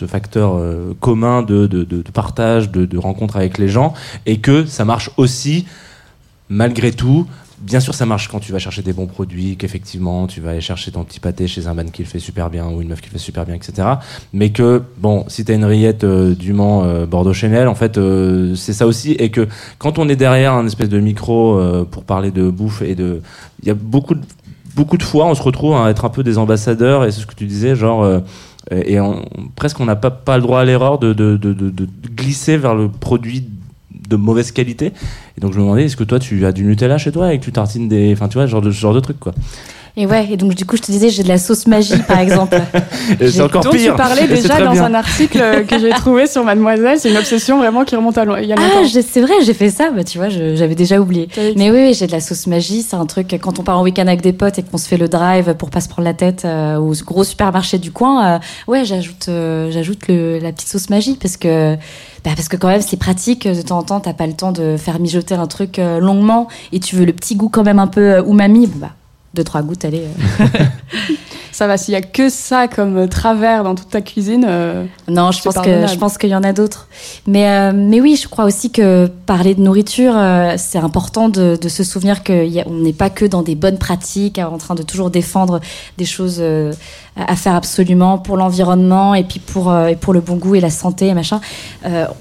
facteur commun de, partage, de rencontre avec les gens, et que ça marche aussi malgré tout bien sûr, ça marche quand tu vas chercher des bons produits, qu'effectivement, tu vas aller chercher ton petit pâté chez un man qui le fait super bien ou une meuf qui le fait super bien, etc. Mais que, bon, si t'as une rillette euh, du Mans euh, Bordeaux Chanel, en fait, euh, c'est ça aussi. Et que quand on est derrière un espèce de micro pour parler de bouffe et de. Il y a beaucoup de, beaucoup de fois, on se retrouve à être un peu des ambassadeurs, et c'est ce que tu disais, genre. et presque on n'a pas, pas le droit à l'erreur de, de, de, glisser vers le produit de mauvaise qualité. Et donc je me demandais, est-ce que toi tu as du Nutella chez toi et que tu tartines des. Enfin tu vois, genre genre de truc quoi. Et ouais, et donc du coup, je te disais, j'ai de la sauce magie, par [laughs] exemple. c'est encore dont pire. tu parlais déjà dans un article que j'ai trouvé sur Mademoiselle. C'est une obsession vraiment qui remonte à loin. Ah, c'est vrai, j'ai fait ça. Bah, tu vois, j'avais déjà oublié. Mais oui, oui j'ai de la sauce magie. C'est un truc quand on part en week-end avec des potes et qu'on se fait le drive pour pas se prendre la tête euh, au gros supermarché du coin. Euh, ouais, j'ajoute, euh, j'ajoute la petite sauce magie parce que. Bah parce que quand même c'est pratique de temps en temps t'as pas le temps de faire mijoter un truc longuement et tu veux le petit goût quand même un peu umami bah deux, trois gouttes, allez. Euh. [laughs] [laughs] ça va, s'il y a que ça comme travers dans toute ta cuisine. Euh, non, je pense, que, je pense qu'il y en a d'autres. Mais, euh, mais oui, je crois aussi que parler de nourriture, c'est important de, de, se souvenir qu'on n'est pas que dans des bonnes pratiques, en train de toujours défendre des choses à faire absolument pour l'environnement et puis pour, et pour le bon goût et la santé et machin.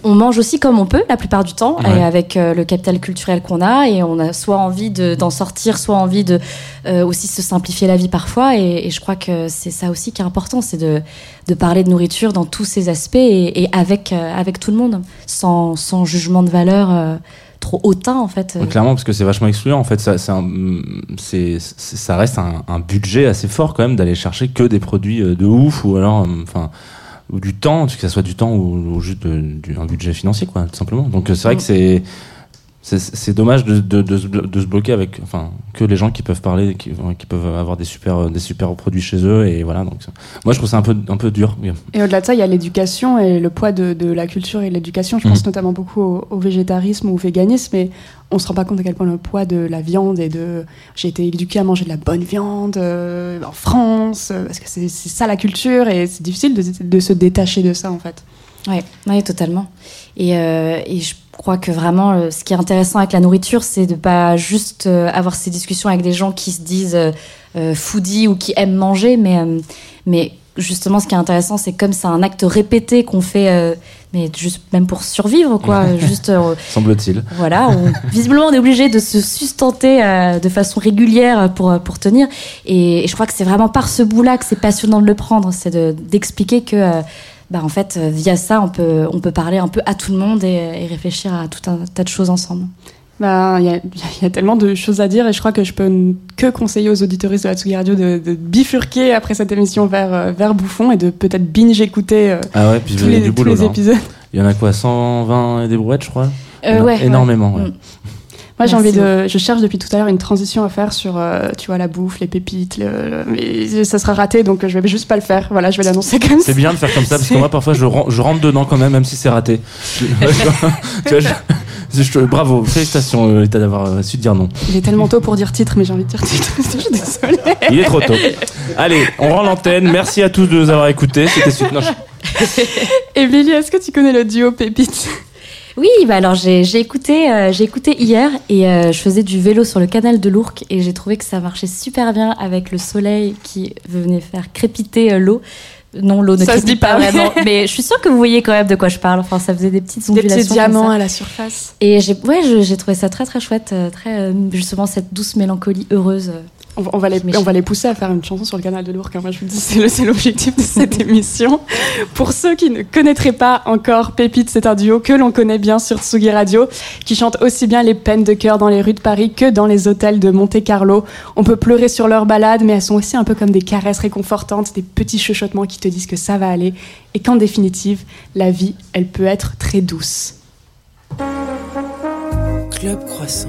on mange aussi comme on peut la plupart du temps, et avec le capital culturel qu'on a, et on a soit envie d'en sortir, soit envie de euh, aussi se simplifier la vie parfois. Et, je crois que c'est ça aussi qui est important, c'est de, de, parler de nourriture dans tous ses aspects et, avec, euh, avec tout le monde, sans, sans jugement de valeur euh, trop hautain en fait. clairement, parce que c'est vachement excluant en fait. Ça, c'est, ça reste un, budget assez fort quand même d'aller chercher que des produits de ouf ou alors, enfin, ou du temps, que ça soit du temps ou, juste un budget financier quoi, tout simplement. Donc c'est vrai que c'est c'est dommage de, de, de, de, se bloquer avec enfin que les gens qui peuvent parler qui, qui peuvent avoir des super des super produits chez eux et voilà donc moi je trouve ça un peu un peu dur et au-delà de ça il y a l'éducation et le poids de, de la culture et l'éducation. Je pense mhm. notamment beaucoup au, végétarisme ou au véganisme et on se rend pas compte à quel point le poids de la viande et de j'ai été éduqué à manger de la bonne viande euh, en France euh, parce que c'est ça la culture et c'est difficile de, se détacher de ça en fait. Ouais, ouais totalement. Et, euh, et je crois que vraiment, euh, ce qui est intéressant avec la nourriture, c'est de pas juste euh, avoir ces discussions avec des gens qui se disent euh, foodie ou qui aiment manger, mais, mais justement, ce qui est intéressant, c'est comme c'est un acte répété qu'on fait, mais juste même pour survivre, quoi. [laughs] juste. Semble-t-il. Voilà. visiblement, on est obligé de se sustenter de façon régulière pour, pour tenir. Et, je crois que c'est vraiment par ce bout-là que c'est passionnant de le prendre, c'est d'expliquer que bah en fait, euh, via ça, on peut, on peut parler un peu à tout le monde et, réfléchir à tout un tas de choses ensemble. Bah, il y, a, tellement de choses à dire et je crois que je peux que conseiller aux auditoristes de la Tsugi Radio de, bifurquer après cette émission vers, euh, vers Bouffon et de peut-être binge écouter euh, ah ouais, puis tous, les, tous les épisodes. Il y en a quoi 120 et des brouettes, je crois? Ouais, Énormément. Ouais. Mm. Moi, j'ai envie de. Je cherche depuis tout à l'heure une transition à faire sur, euh, tu vois, la bouffe, les pépites. Mais ça sera raté, donc je vais juste pas le faire. Voilà, je vais l'annoncer comme ça. C'est bien de faire comme ça, parce que moi, parfois, je, je rentre dedans quand même, même si c'est raté. [laughs] bravo, félicitations, euh, l'état d'avoir euh, su dire non. Il est tellement tôt pour dire titre, mais j'ai envie de dire titre. [laughs] je suis désolée. Il est trop tôt. Allez, on rend l'antenne. Merci à tous de nous avoir écoutés. C'était super. [laughs] Émilie, est-ce que tu connais le duo Pépite oui, bah alors j'ai écouté, euh, j'ai écouté hier et euh, je faisais du vélo sur le canal de l'Ourcq et j'ai trouvé que ça marchait super bien avec le soleil qui venait faire crépiter euh, l'eau. Non, l'eau ne Ça se dit pas pas. vraiment. [laughs] Mais je suis sûre que vous voyez quand même de quoi je parle. Enfin, ça faisait des petites Des ondulations. petits comme diamants ça. à la surface. Et j'ai, ouais, j'ai trouvé ça très très chouette, très justement cette douce mélancolie heureuse. On, va- on va les, Mais on je- va les pousser à faire une chanson sur le canal de l'Ourcq. hein. Moi, je vous dis, c'est le- c'est l'objectif de cette [laughs] émission. Pour ceux qui ne connaîtraient pas encore Pépite, c'est un duo que l'on connaît bien sur Tsugi Radio, qui chante aussi bien les peines de cœur dans les rues de Paris que dans les hôtels de Monte-Carlo. On peut pleurer sur leurs balades, mais elles sont aussi un peu comme des caresses réconfortantes, des petits chuchotements qui te disent que ça va aller, et qu'en définitive, la vie, elle peut être très douce. Club Croissant.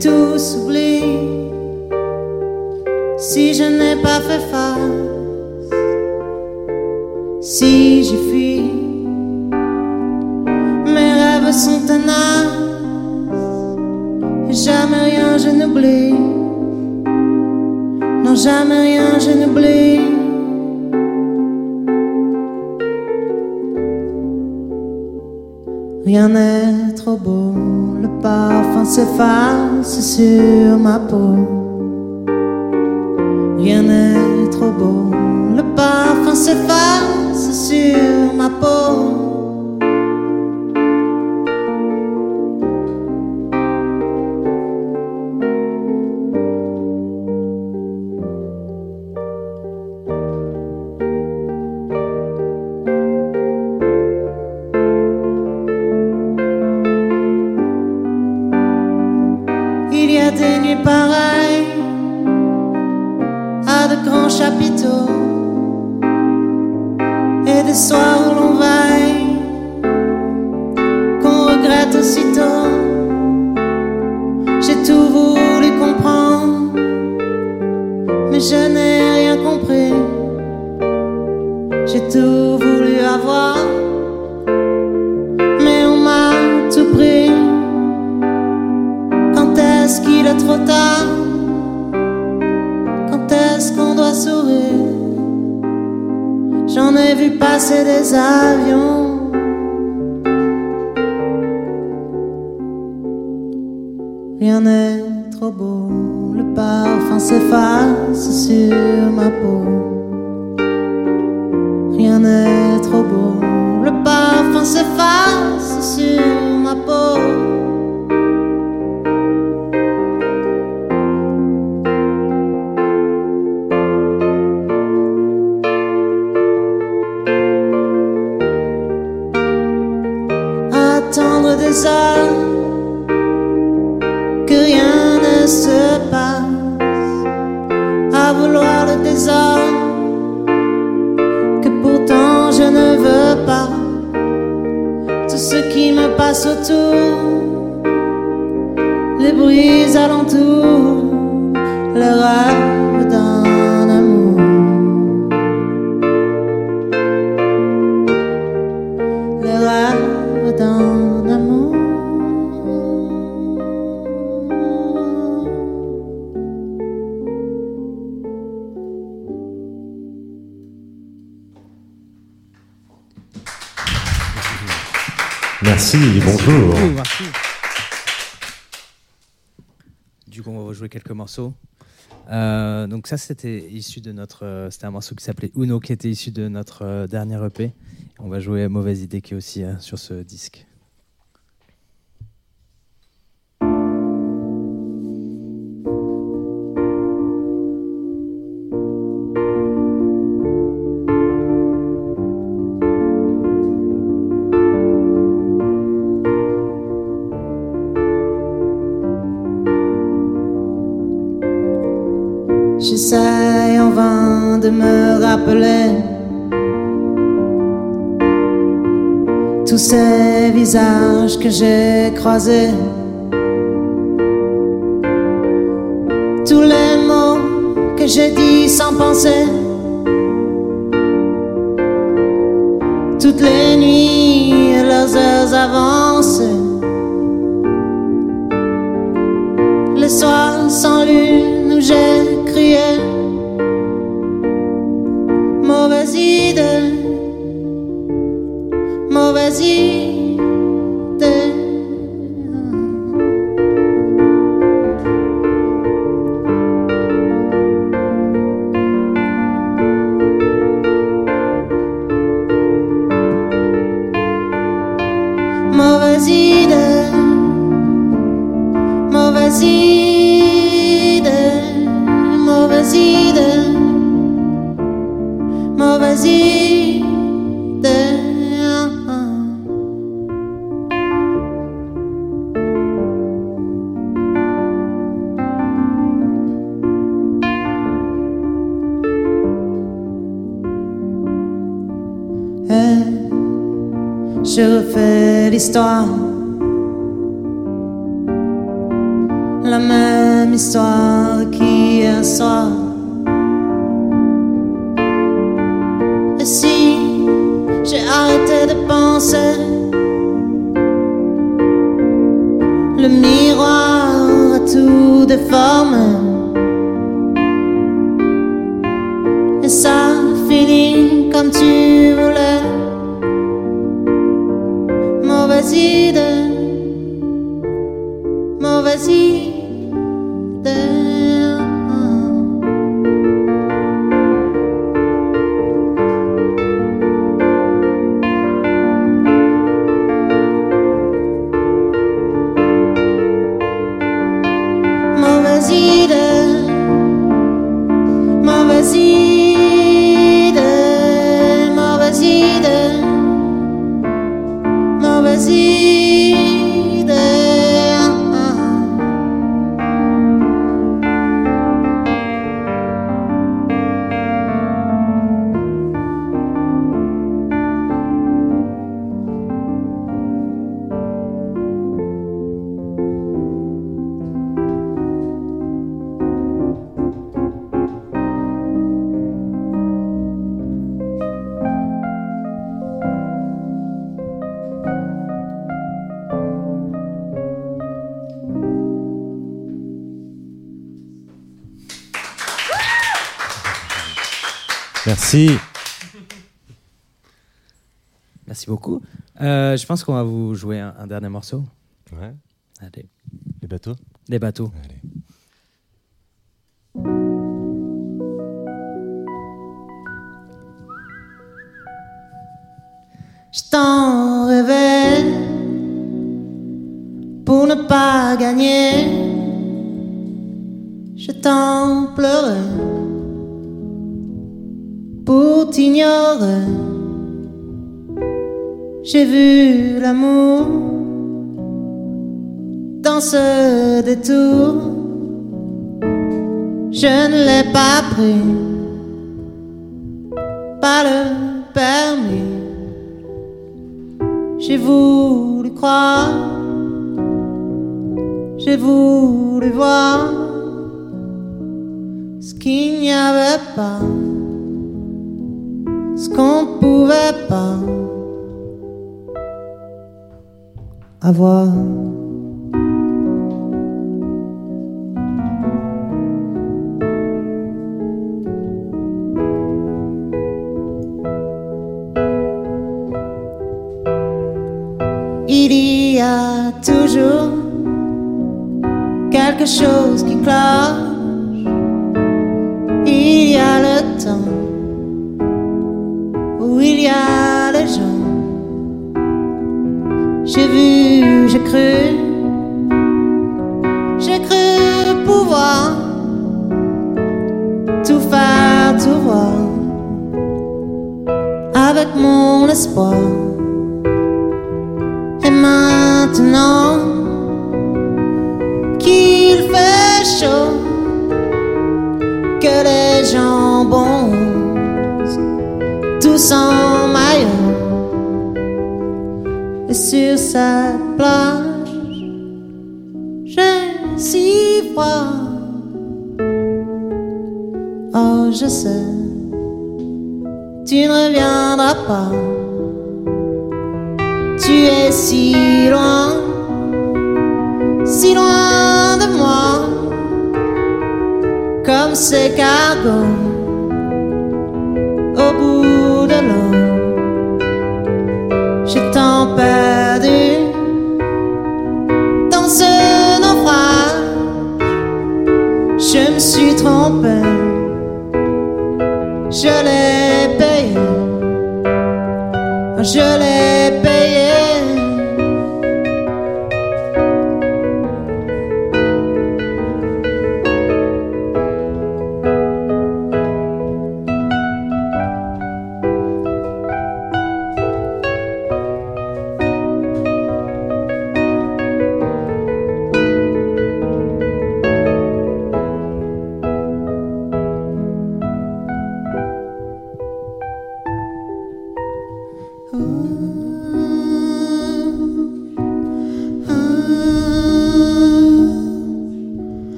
Tout s'oublie. Si je n'ai pas fait face, si j'ai fui, mes rêves sont tenaces, jamais rien je n'oublie. Non, jamais rien je n'oublie. Rien n'est trop beau, parfum s'efface sur ma peau. Rien n'est trop beau, le parfum s'efface sur ma peau. Euh, donc ça, c'était issu de notre, euh, c'était un morceau qui s'appelait Uno, qui était issu de notre euh, dernier EP. On va jouer Mauvaise idée, qui est aussi euh, sur ce disque. Ces visages que j'ai croisés. Merci. [laughs] Merci beaucoup. Euh, je pense qu'on va vous jouer un, un dernier morceau. Ouais. Allez, Les bateaux les bateaux. Allez. Je t'en rêvais pour ne pas gagner. Je t'en pleurais pour. J'ai vu l'amour dans ce détour. Je ne l'ai pas pris, pas le permis. J'ai voulu croire, j'ai voulu voir ce qu'il n'y avait pas, ce qu'on pouvait pas avoir. Il y a toujours quelque chose qui cloche. Il y a le temps J'ai vu, j'ai cru, j'ai cru pouvoir tout faire, tout voir avec mon espoir. Et maintenant qu'il fait chaud, que les jambons, tous en maillot. Et sur cette plage, j'ai si froid. Oh, je sais, tu ne reviendras pas. Tu es si loin, si loin de moi, comme ces cargos au bout suis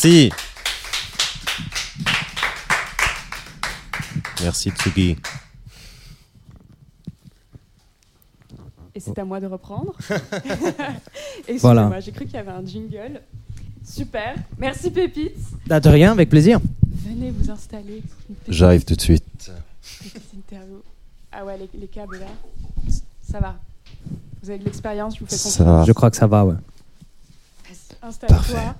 Merci, merci. Tsugi. Et c'est à moi de reprendre. [laughs] Voilà. excusez-moi, j'ai cru qu'il y avait un jingle. Super. Merci Pépite. Ah, de rien, avec plaisir. Venez vous installer. J'arrive tout de suite. Ah ouais, les, les câbles là. Ça va. Vous avez de l'expérience, je vous fais confiance. Ça va. Je crois que ça va, ouais. Vas-y, Installe-toi.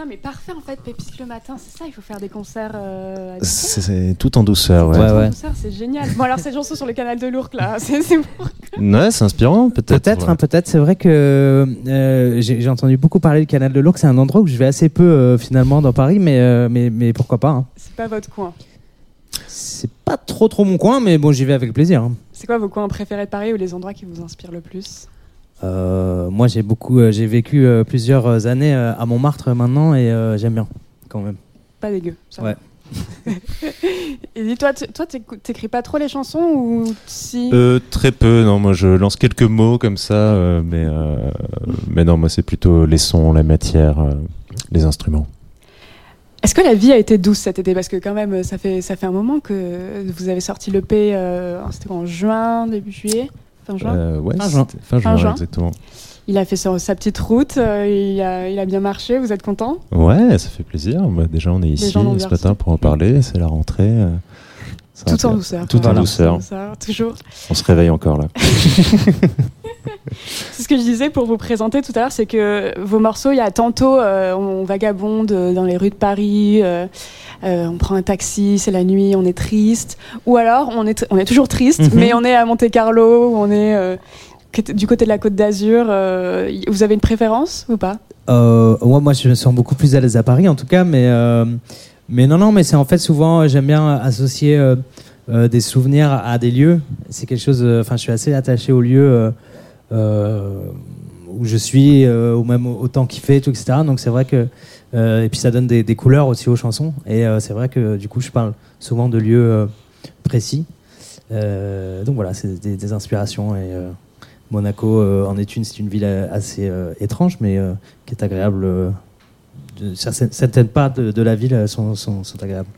Putain, mais parfait en fait, Pépite le matin, c'est ça, il faut faire des concerts euh. C'est c'est tout en douceur, ouais. Ouais, Des ouais. concerts, c'est génial. Bon alors cette chanson sur le canal de l'Ourcq là, [laughs] c'est c'est bon. Ouais, c'est inspirant, peut-être. Peut-être, ouais. hein, peut-être. C'est vrai que euh, j'ai j'ai entendu beaucoup parler du canal de l'Ourcq. C'est un endroit où je vais assez peu euh, finalement dans Paris, mais, euh, mais, mais pourquoi pas. hein. C'est pas votre coin. C'est pas trop trop mon coin, mais bon, j'y vais avec plaisir. hein. C'est quoi vos coins préférés de Paris ou les endroits qui vous inspirent le plus? Moi, j'ai beaucoup, euh, j'ai vécu euh, plusieurs années euh, à Montmartre maintenant et euh, j'aime bien quand même. Pas dégueu. Ça Ouais. [laughs] Et toi, t'écou- t'écris pas trop les chansons ou si? Euh, très peu, non. Moi, je lance quelques mots comme ça, euh, mais, euh, mais non, moi, c'est plutôt les sons, la matière, euh, les instruments. Est-ce que la vie a été douce cet été? Parce que quand même, ça fait, ça fait un moment que vous avez sorti l'EP, euh, c'était en juin, début juillet Fin juin Euh, ouais, Fin juin. Fin exactement. Il a fait sa, sa petite route, euh, il, a, il a bien marché, vous êtes content? Ouais, ça fait plaisir. Bah, déjà, on est ici ce matin pour en parler. C'est la rentrée. euh, Tout en bien. douceur. Tout en Voilà, douceur. tout en douceur, toujours. On se réveille encore là. [laughs] [laughs] C'est ce que je disais pour vous présenter tout à l'heure, c'est que vos morceaux, il y a tantôt euh, on vagabonde dans les rues de Paris, euh, euh, on prend un taxi, c'est la nuit, on est triste, ou alors on est, on est toujours triste, Mhm. mais on est à Monte Carlo, on est euh, du côté de la Côte d'Azur. euh, vous avez une préférence ou pas? Euh, ouais, moi, je me sens beaucoup plus à l'aise à Paris, en tout cas, mais, euh, mais non, non, mais c'est en fait souvent, euh, j'aime bien associer euh, euh, des souvenirs à des lieux. C'est quelque chose, euh, enfin, je suis assez attaché aux lieux euh, euh, où je suis, euh, ou même au, au temps qu'il fait, tout, etc. Donc, c'est vrai que. euh, et puis, ça donne des, couleurs aussi aux chansons. Et euh, c'est vrai que du coup, je parle souvent de lieux euh, précis. Euh, donc, voilà, c'est des, inspirations. Et. euh, Monaco euh, en est une, c'est une ville euh, assez euh, étrange, mais euh, qui est agréable. euh, certaines, parts de, la ville euh, sont, agréables.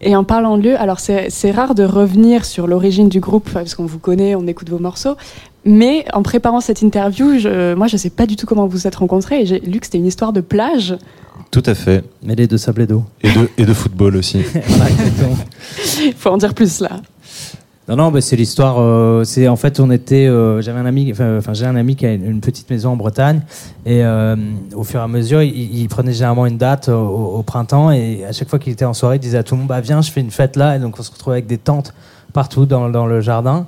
Et en parlant de lieu, alors c'est rare de revenir sur l'origine du groupe, parce qu'on vous connaît, on écoute vos morceaux. Mais en préparant cette interview, je, moi je sais pas du tout comment vous vous êtes rencontrés, et j'ai lu que c'était une histoire de plage. Tout à fait. Mêlée de sable et d'eau. Et de, et de football aussi. [laughs] Il faut en dire plus là. Non, non, bah, c'est l'histoire. euh, c'est en fait, on était. euh, J'avais un ami, enfin, enfin, j'ai un ami qui a une, une petite maison en Bretagne, et euh, au fur et à mesure, il, il prenait généralement une date au, au printemps, et à chaque fois qu'il était en soirée, il disait à tout le monde, bah viens, je fais une fête là, et donc on se retrouvait avec des tentes partout dans, dans le jardin.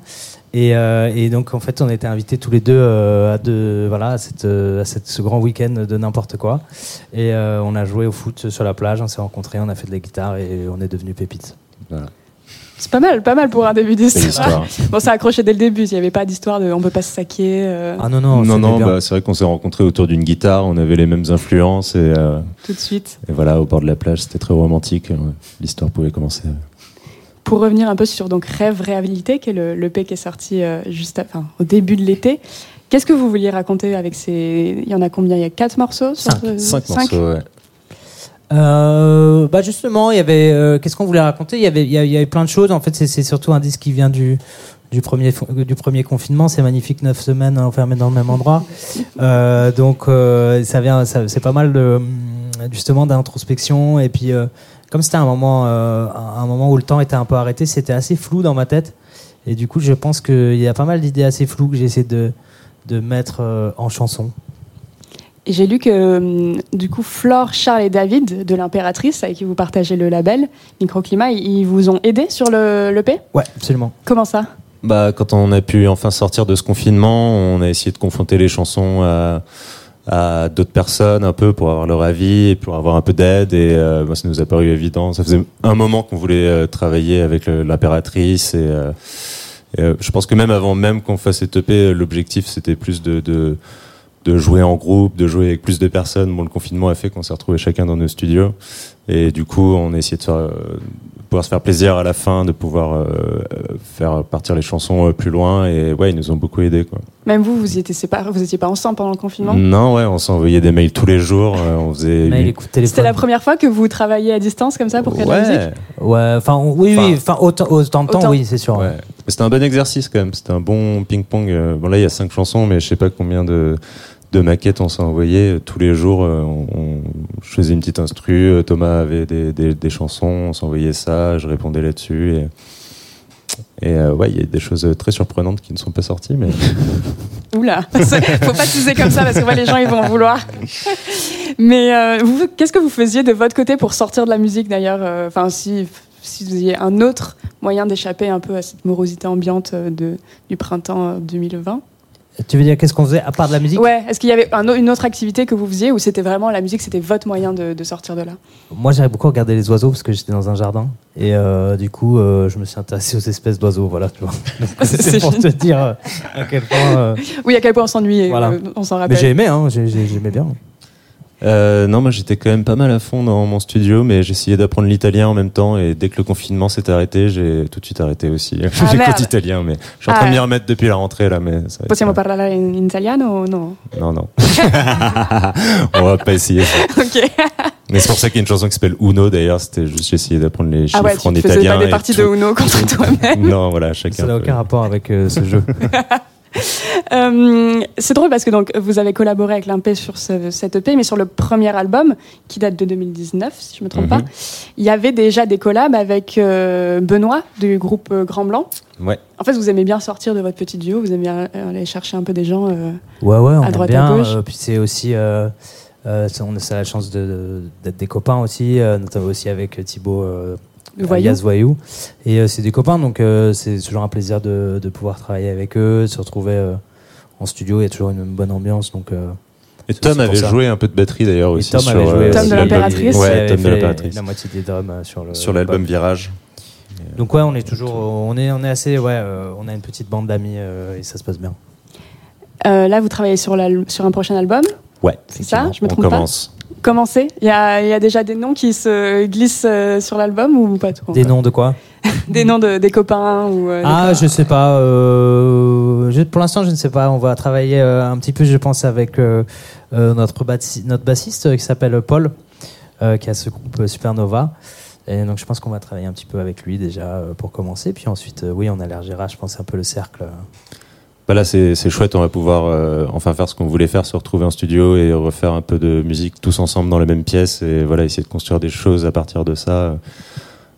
Et, euh, et donc en fait on était invités tous les deux euh, à, de, voilà, à, cette, euh, à cette- ce grand week-end de n'importe quoi. Et euh, on a joué au foot sur la plage, on s'est rencontrés, on a fait de la guitare et on est devenus pépites. C'est pas mal, pas mal pour un début d'histoire. histoire. [laughs] Bon, ça a accroché dès le début. Il n'y avait pas d'histoire de on peut pas se saquer. euh, Ah non, non, non, non, bah, c'est vrai qu'on s'est rencontrés autour d'une guitare, on avait les mêmes influences et, euh, tout de suite. et voilà, au bord de la plage, c'était très romantique. L'histoire pouvait commencer. Pour revenir un peu sur donc Rêve Réhabilité, qui est le, le P qui est sorti euh, juste à- enfin, au début de l'été. Qu'est-ce que vous vouliez raconter avec ces. Il y en a combien? Il y a quatre morceaux sur Cinq. Cinq, cinq? morceaux, ouais. Euh, bah justement, il y avait. euh, Qu'est-ce qu'on voulait raconter? Il y, avait, il y avait plein de choses. En fait, c'est- surtout un disque qui vient du, du, premier, du premier confinement. C'est magnifique, neuf semaines enfermées dans le même endroit. Euh, donc, euh, ça vient, ça- c'est pas mal de, justement d'introspection. Et puis, euh, comme c'était un moment, euh, un moment où le temps était un peu arrêté, c'était assez flou dans ma tête. Et du coup, je pense qu'il y a pas mal d'idées assez floues que j'ai essayé de, de mettre euh, en chanson. Et j'ai lu que, hum, du coup, Flore, Charles et David de l'Impératrice, avec qui vous partagez le label Microclimat, ils ils vous ont aidé sur le, le P? Ouais, absolument. Comment ça? Bah, quand on a pu enfin sortir de ce confinement, on a essayé de confronter les chansons à, à d'autres personnes un peu pour avoir leur avis et pour avoir un peu d'aide. Et euh, moi, ça nous a paru évident. Ça faisait un moment qu'on voulait euh, travailler avec l'impératrice. Et, euh, et, euh, je pense que même avant même qu'on fasse cette EP, l'objectif c'était plus de, de de jouer en groupe, de jouer avec plus de personnes. Bon, le confinement a fait qu'on s'est retrouvés chacun dans nos studios. Et du coup, on a essayé de faire, euh, pouvoir se faire plaisir à la fin, de pouvoir euh, faire partir les chansons euh, plus loin. Et ouais, ils nous ont beaucoup aidés. Quoi. Même vous, vous étiez séparés, vous étiez pas ensemble pendant le confinement? Non, ouais, on s'envoyait des mails tous les jours. on faisait. Mail, une-. C'était la première fois que vous travailliez à distance comme ça pour créer de la musique? Ouais, Ouais, enfin, oui, oui, enfin, autant, autant de temps, Autant. oui, c'est sûr. ouais. Mais C'était un bon exercice quand même. C'était un bon ping-pong. Bon, là, il y a cinq chansons, mais je sais pas combien de, de maquettes on s'est envoyé. Tous les jours, euh, on, on- je faisais une petite instru. euh, Thomas avait des, des, chansons. On s'envoyait ça. Je répondais là-dessus. Et, et euh, ouais, il y a des choses très surprenantes qui ne sont pas sorties. Mais [laughs] Oula, faut pas teaser comme ça parce que les gens ils vont vouloir. [laughs] Mais euh, qu'est-ce que vous faisiez de votre côté pour sortir de la musique d'ailleurs euh, Enfin, si, si vous aviez un autre moyen d'échapper un peu à cette morosité ambiante euh, de, du printemps euh, 2020 Tu veux dire qu'est-ce qu'on faisait à part de la musique Ouais, est-ce qu'il y avait un une autre activité que vous faisiez ou c'était vraiment la musique, c'était votre moyen de, de sortir de là Moi, j'avais beaucoup regardé les oiseaux parce que j'étais dans un jardin et euh, du coup, euh, je me suis intéressé aux espèces d'oiseaux. Voilà, tu vois. [laughs] Donc, C'est pour te dire euh, à quel point. euh, Oui, à quel point on s'ennuyait, Voilà. on s'en Mais rappelle. j'ai aimé, hein, j'ai- j'ai- j'aimais bien. Euh, non, moi j'étais quand même pas mal à fond dans mon studio, mais j'essayais d'apprendre l'italien en même temps. Et dès que le confinement s'est arrêté, j'ai tout de suite arrêté aussi. Ah, [laughs] J'écoute merde. italien, mais je suis en train Ah. de m'y remettre depuis la rentrée là. Mais ça va être- Possiamo parlare in, italiano o no? Non, non, [laughs] [laughs] on va pas essayer. Ça. Ok. Mais c'est pour ça qu'il y a une chanson qui s'appelle Uno d'ailleurs. C'était juste j'ai essayé d'apprendre les chiffres Ah ouais, tu en italien. pas des parties tout- de Uno contre toi-même. Non, voilà, chacun. Ça n'a aucun rapport avec euh, ce jeu. Euh, c'est drôle parce que donc vous avez collaboré avec l'Impé sur ce- cette EP, mais sur le premier album qui date de 2019, si je me trompe Mhm. pas, il y avait déjà des collabs avec euh, Benoît du groupe euh, Grand Blanc. Ouais. En fait, vous aimez bien sortir de votre petit duo, vous aimez bien aller chercher un peu des gens. euh, Ouais, ouais, on À droite, à bien. gauche. euh, puis c'est aussi. On a la chance de- de- d'être des copains aussi, notamment aussi avec Thibaut. Alias Voyou. Et euh, c'est des copains, donc euh, c'est toujours un plaisir de, de pouvoir travailler avec eux, de se retrouver euh, en studio. Il y a toujours une bonne ambiance. Donc, euh, Et Tom avait ça. joué un peu de batterie d'ailleurs aussi Tom sur avait joué Tom de l'Impératrice. Ouais, Tom de l'impératrice. La moitié des drums euh, sur le Sur l'album Virage. Donc ouais, on est toujours, on est, on est assez, ouais, euh, on a une petite bande d'amis euh, et ça se passe bien. Euh, là, vous travaillez sur, l'al- sur un prochain album? Ouais. C'est ça? Je me On trompe pas? commence. C'est Il y a, il y a déjà des noms qui se glissent euh, sur l'album ou pas trop Des noms de quoi [laughs] Des noms de, des copains ou euh, Ah, je sais pas. euh, je- pour l'instant, je ne sais pas. On va travailler euh, un petit peu, je pense, avec notre, bassi- notre bassiste qui s'appelle Paul, qui a ce groupe Supernova. Et donc, je pense qu'on va travailler un petit peu avec lui déjà pour commencer. Puis ensuite, oui, on élargira, je pense, un peu le cercle. Bah là, c'est c'est chouette, on va pouvoir euh, enfin faire ce qu'on voulait faire, se retrouver en studio et refaire un peu de musique tous ensemble dans la même pièce et voilà, essayer de construire des choses à partir de ça. euh,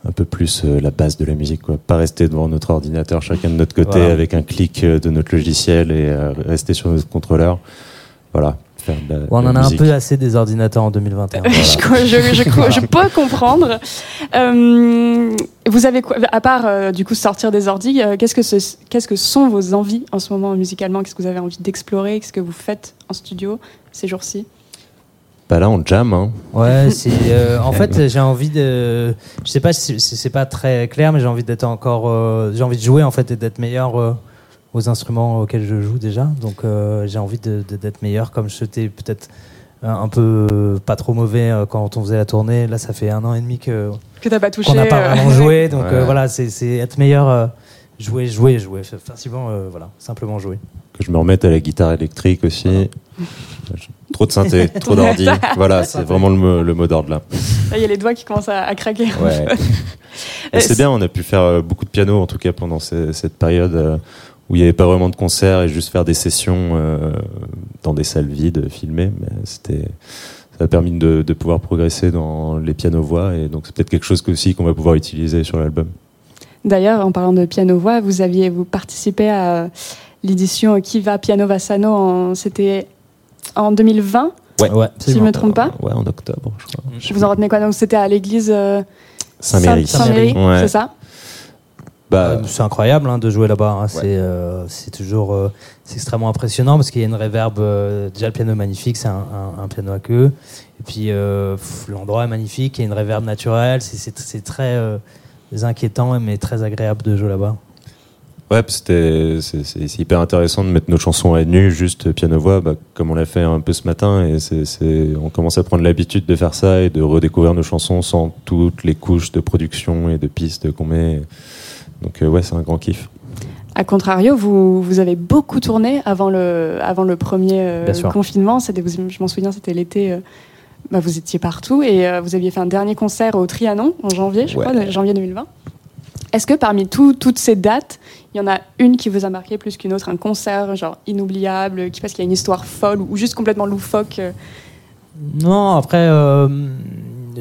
Un peu plus euh, la base de la musique, quoi. Pas rester devant notre ordinateur chacun de notre côté Voilà. avec un clic euh, de notre logiciel et euh, rester sur notre contrôleur. Voilà. Faire de la, on en a un peu assez des ordinateurs en 2021. [laughs] je, je- je- je peux comprendre. Euh, vous avez quoi, à part euh, du coup sortir des ordi, euh, qu'est-ce que qu'est-ce que sont vos envies en ce moment musicalement? Qu'est-ce que vous avez envie d'explorer? Qu'est-ce que vous faites en studio ces jours-ci? Bah là, on jam. Hein. Ouais, c'est euh, en [laughs] fait j'ai envie de, je sais pas si si c'est pas très clair, mais j'ai envie d'être encore, euh, j'ai envie de jouer en fait et d'être meilleur euh, aux instruments auxquels je joue déjà. Donc euh, j'ai envie de- de- d'être meilleur, comme j'étais peut-être euh, un peu euh, pas trop mauvais euh, quand on faisait la tournée. Là, ça fait un an et demi que Que t'as pas touché qu'on n'a pas vraiment joué, donc Ouais. euh, voilà, c'est c'est être meilleur, jouer, jouer, jouer, facilement, euh, voilà, simplement jouer. Que je me remette à la guitare électrique aussi. [laughs] Trop de synthé, [laughs] trop d'ordi. Voilà, [laughs] c'est vraiment le, mot- le mot d'ordre là. Il y a les doigts qui commencent à, à craquer. Ouais. C'est bien, on a pu faire beaucoup de piano en tout cas pendant ce- cette période où il n'y avait pas vraiment de concerts et juste faire des sessions euh, dans des salles vides filmées. Mais c'était, ça a permis de, de pouvoir progresser dans les pianos-voix et donc c'est peut-être quelque chose aussi qu'on va pouvoir utiliser sur l'album. D'ailleurs, en parlant de piano-voix, vous aviez vous participé à l'édition Qui va Piano Vassano en, c'était en 2020, Ouais. ouais si je me trompe pas. Ouais, en octobre, je crois. Vous en retenez quoi? Donc c'était à l'église euh, Saint-Méry. Saint- Saint-Méry, Ouais. c'est ça? Bah, Euh, c'est incroyable hein, de jouer là-bas. hein. C'est euh, c'est toujours euh, extrêmement impressionnant parce qu'il y a une réverb. euh, déjà, le piano est magnifique, c'est un, un- un piano à queue. Et puis, l'endroit est magnifique, il y a une réverb naturelle. C'est- très inquiétant, mais très agréable de jouer là-bas. Ouais, c'était c'est hyper intéressant de mettre nos chansons à nu, juste piano voix, bah, comme on l'a fait un peu ce matin, et c'est on commence à prendre l'habitude de faire ça et de redécouvrir nos chansons sans toutes les couches de production et de pistes qu'on met. Donc euh, ouais, c'est un grand kiff. A contrario, vous, vous avez beaucoup tourné avant le, avant le premier euh, confinement. Je m'en souviens, c'était l'été. euh, bah, vous étiez partout et euh, vous aviez fait un dernier concert au Trianon en janvier, je Ouais. crois, janvier 2020. Est-ce que parmi tout- toutes ces dates, il y en a une qui vous a marqué plus qu'une autre, un concert genre inoubliable, qui parce qu'il y a une histoire folle ou juste complètement loufoque Non, après, euh,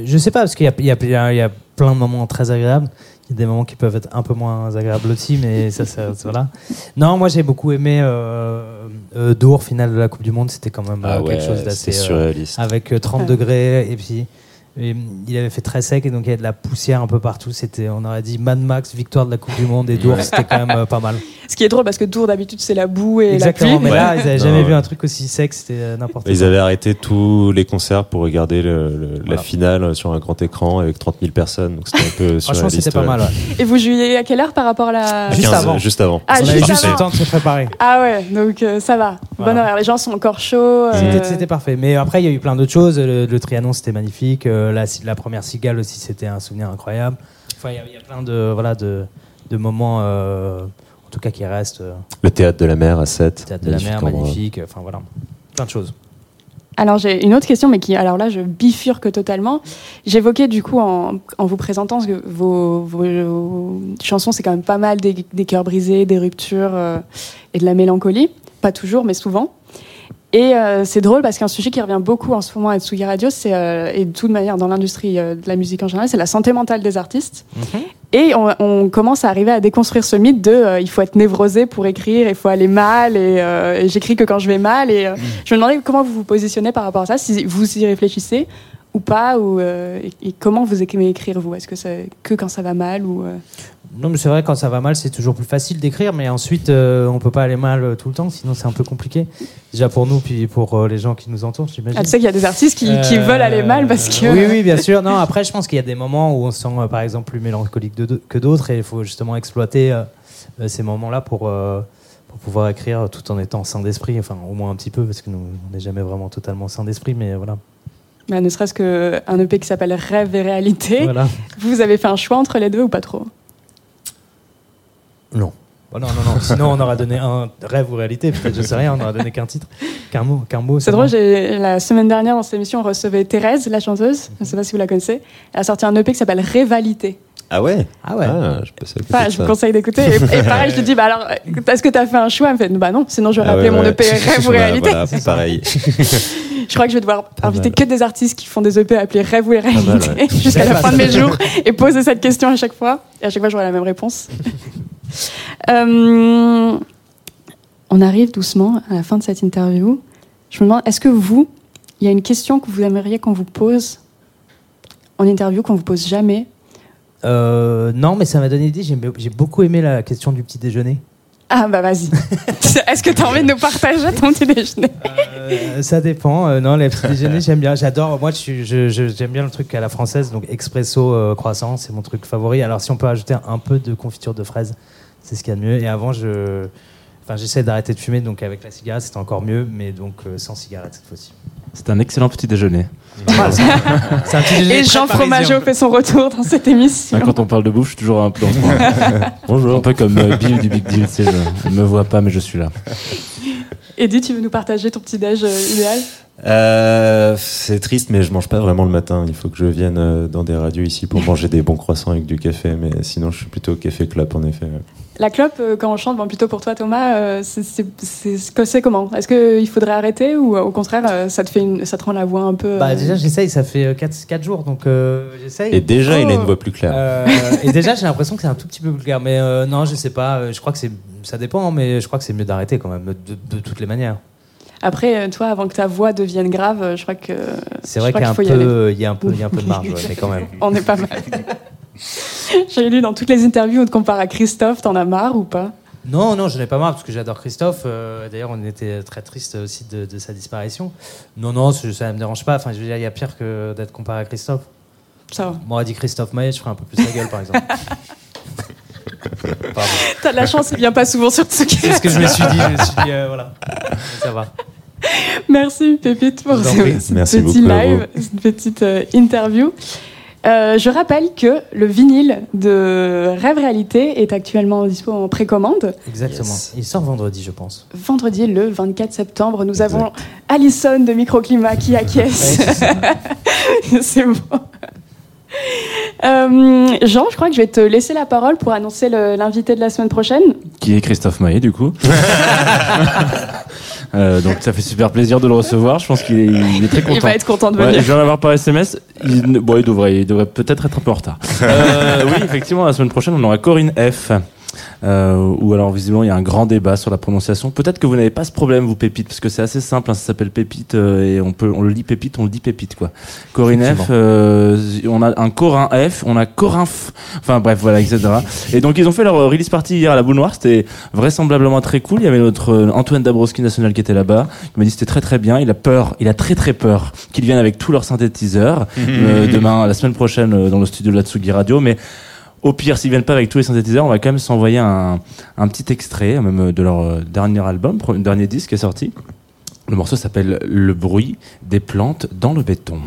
je sais pas, parce qu'il y y, a, il y a- il y a plein de moments très agréables. Il y a des moments qui peuvent être un peu moins agréables aussi, mais ça, ça, voilà. Non, moi j'ai beaucoup aimé euh, euh, Dour, finale de la Coupe du Monde, c'était quand même euh, quelque chose d'assez. c'est euh, surréaliste. avec euh, 30 degrés, et puis et, il avait fait très sec, et donc il y avait de la poussière un peu partout. C'était, on aurait dit Mad Max, victoire de la Coupe du Monde, et Dour, c'était quand même euh, pas mal. [laughs] Ce qui est drôle parce que Tours d'habitude c'est la boue et Exactement, la pluie. mais là, ils avaient Non, jamais ouais. vu un truc aussi sec, c'était euh, n'importe quoi. Ils avaient arrêté tous les concerts pour regarder le- le- la Voilà. finale sur un grand écran avec 30 000 personnes. Donc c'était un peu [laughs] Franchement, surréaliste. c'était pas mal. ouais. Et vous jouiez à quelle heure par rapport à la. Juste 15, avant. Juste avant. Ah, on juste avait juste le temps de se préparer. Ah ouais, donc euh, ça va. Voilà. Bon horaire. Les gens sont encore chauds. euh, C'était- C'était parfait. Mais après, il y a eu plein d'autres choses. Le, le Trianon, c'était magnifique. Euh, la, la première cigale aussi, c'était un souvenir incroyable. Enfin, il y a- il y, a plein de, voilà, de, de moments, euh, en tout cas, qui restent. Euh, Le théâtre de la mer à 7. Théâtre de la mer, magnifique. Enfin, voilà. Plein de choses. Alors j'ai une autre question, mais qui, alors là, je bifurque totalement. J'évoquais du coup en, en vous présentant que vos, vos chansons, c'est quand même pas mal des, des cœurs brisés, des ruptures euh, et de la mélancolie. Pas toujours, mais souvent. Et euh, c'est drôle parce qu'un sujet qui revient beaucoup en ce moment à Tsugi Radio, c'est euh, et de toute manière dans l'industrie euh, de la musique en général, c'est la santé mentale des artistes. Et on, on commence à arriver à déconstruire ce mythe de euh, il faut être névrosé pour écrire, il faut aller mal et, euh, et j'écris que quand je vais mal. Et euh, je me demandais comment vous vous positionnez par rapport à ça, si vous y réfléchissez ou pas, ou, et, et comment vous aimez écrire vous? Est-ce que c'est que quand ça va mal ou Non, mais c'est vrai, quand ça va mal, c'est toujours plus facile d'écrire. Mais ensuite, euh, on peut pas aller mal euh, tout le temps, sinon c'est un peu compliqué. Déjà pour nous, puis pour euh, les gens qui nous entourent, j'imagine. ah, Tu sais qu'il y a des artistes qui, qui Euh, veulent aller mal parce que. Oui, oui, bien sûr. Non, après, je pense qu'il y a des moments où on se sent, par exemple, plus mélancolique de- que d'autres, et il faut justement exploiter ces moments-là pour, pour pouvoir écrire tout en étant sain d'esprit, enfin, au moins un petit peu, parce que nous, on n'est jamais vraiment totalement sain d'esprit, mais voilà. Bah, ne serait-ce qu'un EP qui s'appelle Rêve et Réalité. voilà. Vous avez fait un choix entre les deux ou pas trop? Non. Oh non, non, non. Sinon, on aura donné un rêve ou réalité, peut-être, je sais rien, on n'aura donné qu'un titre, qu'un mot. Qu'un mot C'est drôle, j'ai- la semaine dernière dans cette émission, on recevait Thérèse, la chanteuse. Je ne sais pas si vous la connaissez. Elle a sorti un EP qui s'appelle Révalité. Ah ouais? Ah ouais. Ah, je Enfin, je vous conseille d'écouter. Et, et pareil, je lui dis, bah alors, est-ce que tu as fait un choix? Elle me fait, bah non, sinon je vais Ah rappeler ouais, mon ouais. EP [laughs] Rêve ou Réalité. [laughs] Voilà, pareil. [laughs] Je crois que je vais devoir inviter mal. que des artistes qui font des EP appelés Rêve ou Réalité jusqu'à la fin de mes jours et poser cette question à chaque fois. Et à chaque fois, j'aurai la même réponse. Euh, on arrive doucement à la fin de cette interview. Je me demande, est-ce que vous, il y a une question que vous aimeriez qu'on vous pose en interview, qu'on vous pose jamais Euh, non, mais ça m'a donné l'idée. J'ai j'ai beaucoup aimé la question du petit déjeuner. Ah bah vas-y. [laughs] est-ce que tu as envie de nous partager ton petit déjeuner? Euh, ça dépend. Euh, non, les petits déjeuners, j'aime bien. J'adore. Moi, j'aime bien le truc à la française. Donc, expresso euh, croissant, c'est mon truc favori. Alors, si on peut ajouter un peu de confiture de fraises, c'est ce qu'il y a de mieux. Et avant, je, enfin, j'essaie d'arrêter de fumer. Donc, avec la cigarette, c'était encore mieux. Mais donc, euh, sans cigarette cette fois-ci. C'est un excellent petit déjeuner. [laughs] Un petit déjeuner Et Jean. Fromageau fait son retour dans cette émission. Quand on parle de bouffe, je suis toujours un peu en [laughs] [laughs] Bonjour. Un peu comme euh, Bill du Big Deal, tu sais, je ne me vois pas, mais je suis là. Eddie, tu veux nous partager ton petit déj euh, idéal? Euh, c'est triste, mais je mange pas vraiment le matin. Il faut que je vienne euh, dans des radios ici pour manger des bons croissants avec du café. Mais sinon, je suis plutôt café club en effet. La clope, euh, quand on chante, bon, plutôt pour toi Thomas, c'est- c'est c'est- c'est- c'est comment? Est-ce qu'il faudrait arrêter ou au contraire ça te, fait une- ça te rend la voix un peu... Bah, déjà, j'essaye. Ça fait 4, jours. Donc, euh, j'essaye. Et déjà, il a Oh. une voix plus claire. Euh, et déjà, j'ai l'impression que c'est un tout petit peu plus clair. Mais euh, non, je sais pas. Je crois que c'est, ça dépend, hein, mais je crois que c'est mieux d'arrêter quand même, de, de toutes les manières. Après, euh, toi, avant que ta voix devienne grave, euh, je crois que... C'est vrai qu'il y a un faut y y y a un peu de marge, ouais, [laughs] mais quand même. On est pas mal. [laughs] J'ai lu dans toutes les interviews, on te compare à Christophe, t'en as marre ou pas? Non, non, je n'ai pas marre parce que j'adore Christophe. euh, D'ailleurs, on était très triste aussi de, de sa disparition. Non, non, ça ne me dérange pas. Enfin, je veux dire, il y a pire que d'être comparé à Christophe. Ça va. Moi, dit Christophe Maé, je ferais un peu plus la gueule, par exemple. [laughs] T'as de la chance, il vient pas souvent sur ce C'est ce que je me suis dit. Je me suis dit, euh, voilà. Ça va. Merci Pépite pour ce, prie. ce Merci petit beaucoup live, cette petite euh, interview. Euh, je rappelle que le vinyle de Rêve Réalité est actuellement dispo en précommande. Exactement. Yes. Il sort vendredi, je pense. Vendredi, le 24 septembre, nous Exact. avons Alison de Microclimat qui [laughs] acquiesce. [laughs] C'est bon. [laughs] Euh, Jean, je crois que je vais te laisser la parole pour annoncer l'invité de la semaine prochaine. Qui est Christophe Maé, du coup. [laughs] Euh, donc ça fait super plaisir de le recevoir. Je pense qu'il est, très content. Il va être content de Ouais, venir. je viens d'avoir par SMS. Il, bon, il devrait, il devrait peut-être être un peu en retard. [laughs] Euh, oui, effectivement, la semaine prochaine, on aura Corinne F. Euh, où alors visiblement il y a un grand débat sur la prononciation. Peut-être que vous n'avez pas ce problème vous Pépite parce que c'est assez simple. hein, ça s'appelle Pépite euh, et on peut on le lit Pépite, on le dit Pépite quoi. Corinne F. Euh, on a un Corin F, on a Corin F. Enfin bref voilà etc. Et donc ils ont fait leur euh, release party hier à la Boule Noire. C'était vraisemblablement très cool. Il y avait notre euh, Antoine Dabrowski national qui était là-bas. Il m'a dit c'était très très bien. Il a peur, il a très très peur qu'ils viennent avec tous leurs synthétiseurs [laughs] euh, demain, la semaine prochaine dans le studio de la Tsugi Radio. Mais au pire, s'ils viennent pas avec tous les synthétiseurs, on va quand même s'envoyer un, un petit extrait, même euh, de leur euh, dernier album, dernier disque qui est sorti. Le morceau s'appelle Le bruit des plantes dans le béton.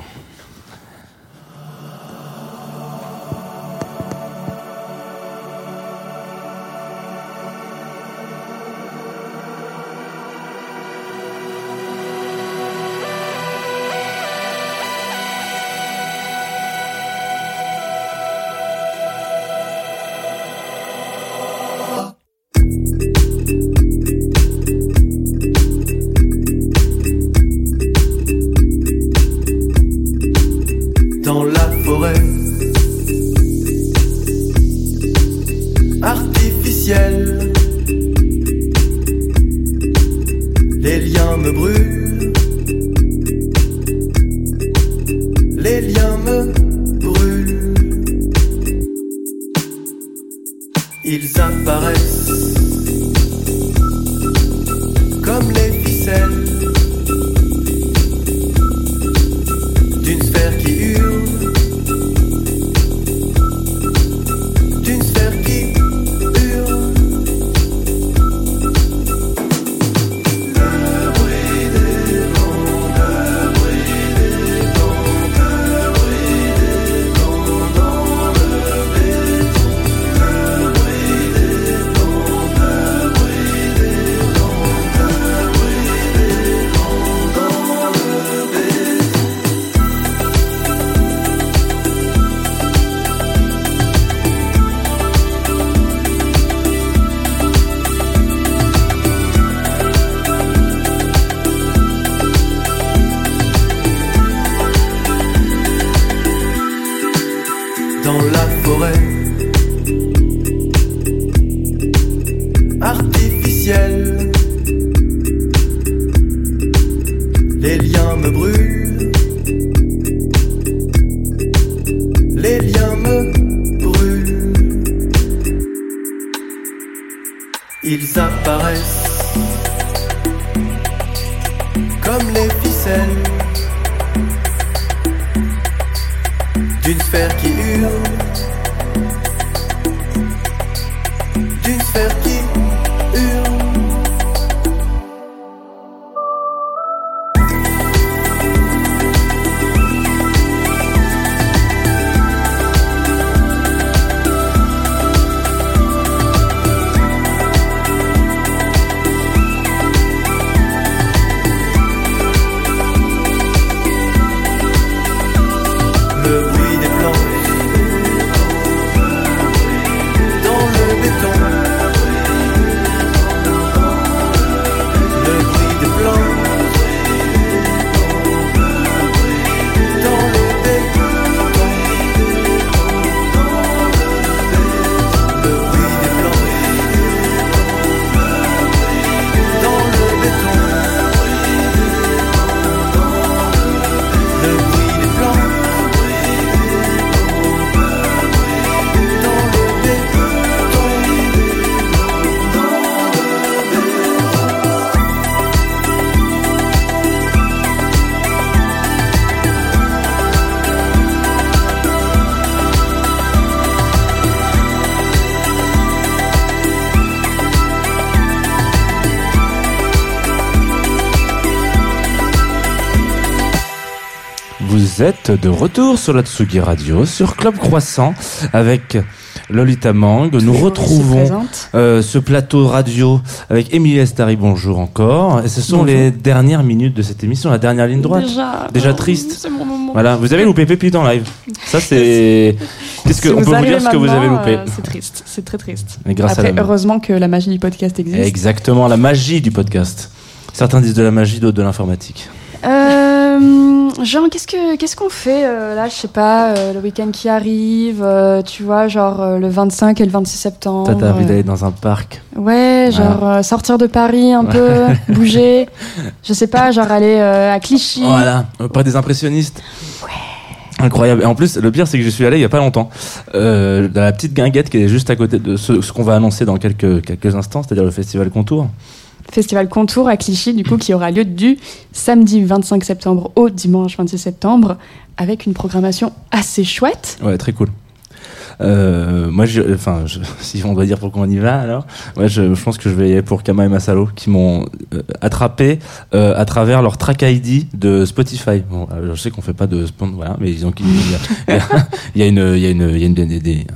Êtes de retour sur la Tsugi Radio, sur Club Croissant, avec Lolita Mang. Nous retrouvons euh, ce plateau radio avec Émilie Estari, bonjour encore. Et ce sont Bonjour. les dernières minutes de cette émission, la dernière ligne droite. Déjà, Déjà oh, triste. C'est mon moment. Voilà, vous avez loupé Pépite en live. Ça, c'est. [laughs] Qu'est-ce que, Si on peut vous dire ce que vous avez loupé? euh, C'est triste, c'est très triste. Mais grâce Après, à la... heureusement que la magie du podcast existe. Exactement, la magie du podcast. Certains disent de la magie, d'autres de l'informatique. Euh, genre, qu'est-ce que qu'est-ce qu'on fait euh, là Je sais pas, euh, le week-end qui arrive, euh, tu vois, genre le 25 et le 26 septembre. T'as envie d'aller dans un parc. Ouais, genre sortir de Paris un peu, [laughs] bouger. Je sais pas, genre aller à Clichy. Voilà, pas des impressionnistes. Incroyable. Et en plus, le pire, c'est que je suis allé il y a pas longtemps, euh, dans la petite guinguette qui est juste à côté de ce, ce qu'on va annoncer dans quelques, quelques instants, c'est-à-dire le festival Contour. Festival Contour à Clichy, du coup, qui aura lieu du samedi 25 septembre au dimanche 26 septembre, avec une programmation assez chouette. Ouais, très cool. Euh, moi, enfin, [laughs] si on doit dire pourquoi on y va, alors, ouais, je, pense que je vais y aller pour Kama et Masalo, qui m'ont euh, attrapé euh, à travers leur track ID de Spotify. Bon, je sais qu'on fait pas de spon, voilà, mais ils ont, [laughs] il y a, il y a une, il y a une, il y a une, des-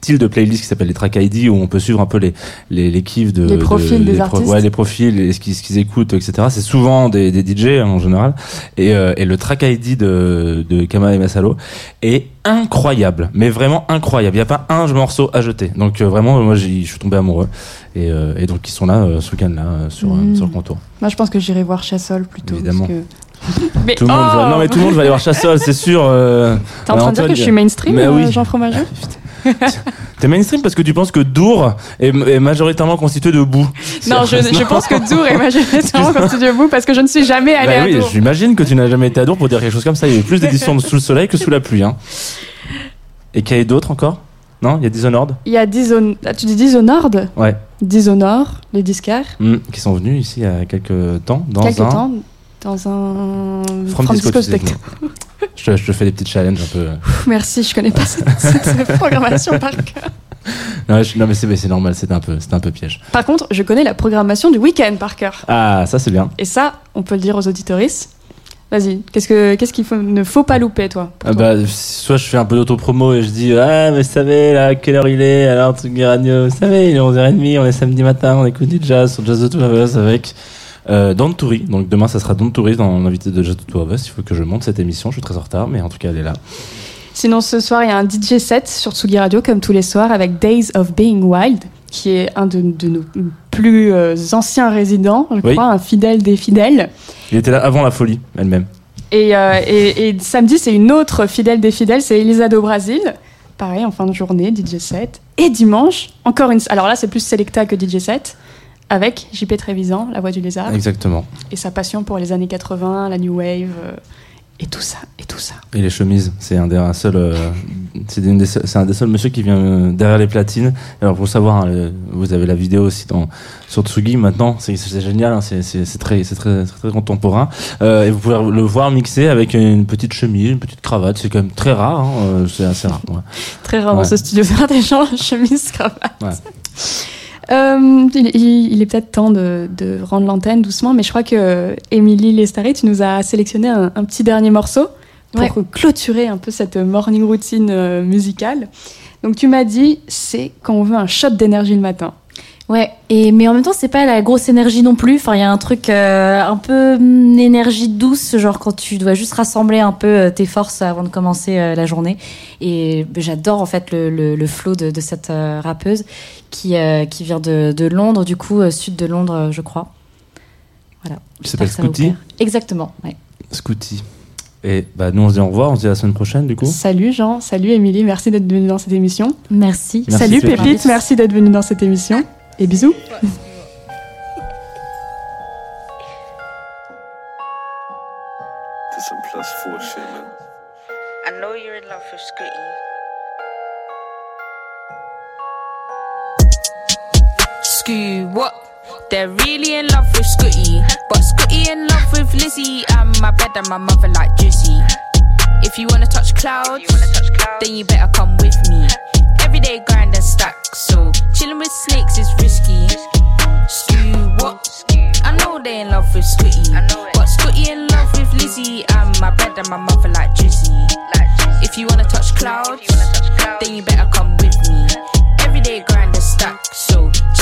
style de playlist qui s'appelle les track ID où on peut suivre un peu les les, les kiffs de Les profils des les artistes. ouais, les profils, et ce qu'ils ce qu'ils écoutent, etc. C'est souvent des, des DJ hein, en général, et, euh, et le track ID de de Kama et Masalo est incroyable, mais vraiment incroyable. Il n'y a pas un morceau à jeter. Donc euh, vraiment, moi, je suis tombé amoureux. Et, euh, et donc ils sont là euh, ce week-end-là euh, sur, sur le contour. Moi, je pense que j'irai voir Chassol plutôt. Évidemment. parce que- Mais Tout le monde oh va, non mais tout le monde va aller voir Chassol, c'est sûr. euh, T'es en train de dire Antoine, que je suis mainstream, Mais euh, oui. Jean Fromageau T'es mainstream parce que tu penses que Dour est, est majoritairement constitué de boue. Non, je, je pense que Dour est majoritairement constitué de vous parce que je ne suis jamais allée Bah à oui, Dour. j'imagine que tu n'as jamais été à Dour pour dire quelque chose comme ça. Il y a eu plus d'éditions sous le soleil que sous la pluie. Hein. Et qu'il y a d'autres encore? Non? Il y a Dishonored? Il y a Dishon... ah, tu dis Dishonored? Ouais. Dishonor, les disquaires. Mm, qui sont venus ici il y a quelques temps dans Quelque un temps dans un From, From Disco, Techno. je, te, fais des petites challenges un peu. Merci, je connais pas cette, [laughs] cette programmation par cœur. Non, je- non, mais c'est normal, c'est un peu, un peu piège. Par contre, je connais la programmation du week-end par cœur. Ah, ça c'est bien. Et ça, on peut le dire aux auditoristes. Vas-y, qu'est-ce que qu'est-ce qu'il faut, ne faut pas louper, toi Ah toi bah, soit je fais un peu d'autopromo et je dis Ah, mais vous savez, là, quelle heure il est Alors, Tsugi Radio, vous savez, il est 11h30, on est samedi matin, on écoute du jazz sur Jazz de Us avec euh, Don Toury. Donc, demain, ça sera Don Toury dans l'invité de de Two of Us. Il faut que je monte cette émission, je suis très en retard, mais en tout cas, elle est là. Sinon, ce soir, il y a un DJ set sur Tsugi Radio, comme tous les soirs, avec Days of Being Wild, qui est un de, de nos plus euh, anciens résidents, je Oui. crois, un fidèle des fidèles. Il était là avant la folie elle-même. Et, euh, et, et samedi, c'est une autre fidèle des fidèles, c'est Elisa do Brasil. Pareil, en fin de journée, DJ set. Et dimanche, encore une. Alors là, c'est plus Selecta que DJ set. Avec JP Trévisan, La Voix du Lézard, Exactement. et sa passion pour les années 80, la New Wave, euh, et tout ça, et tout ça. Et les chemises, c'est un des un seul, euh, c'est une des seuls- c'est un des seuls monsieur qui vient euh, derrière les platines. Alors pour savoir, hein, vous avez la vidéo aussi dans sur Tsugi maintenant, c'est génial, hein, c'est très c'est très, très très contemporain. Euh, et vous pouvez le voir mixer avec une petite chemise, une petite cravate, c'est quand même très rare, hein, c'est assez rare. ouais. [laughs] Très rare Ouais. dans ce studio faire des gens en chemise cravate. Ouais. [laughs] Euh, il, il- il est peut-être temps de, de rendre l'antenne doucement, mais je crois que Émilie Lestari, tu nous as sélectionné un, un petit dernier morceau pour Ouais. clôturer un peu cette morning routine euh, musicale. Donc tu m'as dit, c'est quand on veut un shot d'énergie le matin. Ouais, et mais en même temps, c'est pas la grosse énergie non plus. Enfin, il y a un truc euh, un peu hum, énergie douce, genre quand tu dois juste rassembler un peu euh, tes forces avant de commencer euh, la journée. Et ben, j'adore en fait le, le, le flow de, de cette euh, rappeuse qui euh, qui vient de, de Londres, du coup euh, sud de Londres, je crois. Voilà. S'appelle ça vous Scooty. Exactement. Ouais. Scooty. Et bah nous on se dit au revoir, on se dit à la semaine prochaine du coup. Salut Jean, salut Émilie, merci d'être venue dans cette émission. Merci. Merci, salut Pépite. Pépite, merci d'être venue dans cette émission. Et bisous. Did some plus four shit, man. I know you're in love with Scooty. Scoo, what? They're really in love with Scooty. But Scooty in love with Lizzie. And my bed and my mother like juicy. If you wanna touch clouds, then you better come with me. Everyday grind and stack, so chilling with snakes is risky. Scoo, what? I know they in love with Scooty. But Scooty in love with Lizzie. And my bed and my mother like Drizzy. If you wanna touch clouds, then you better come with me. Everyday grind and stack,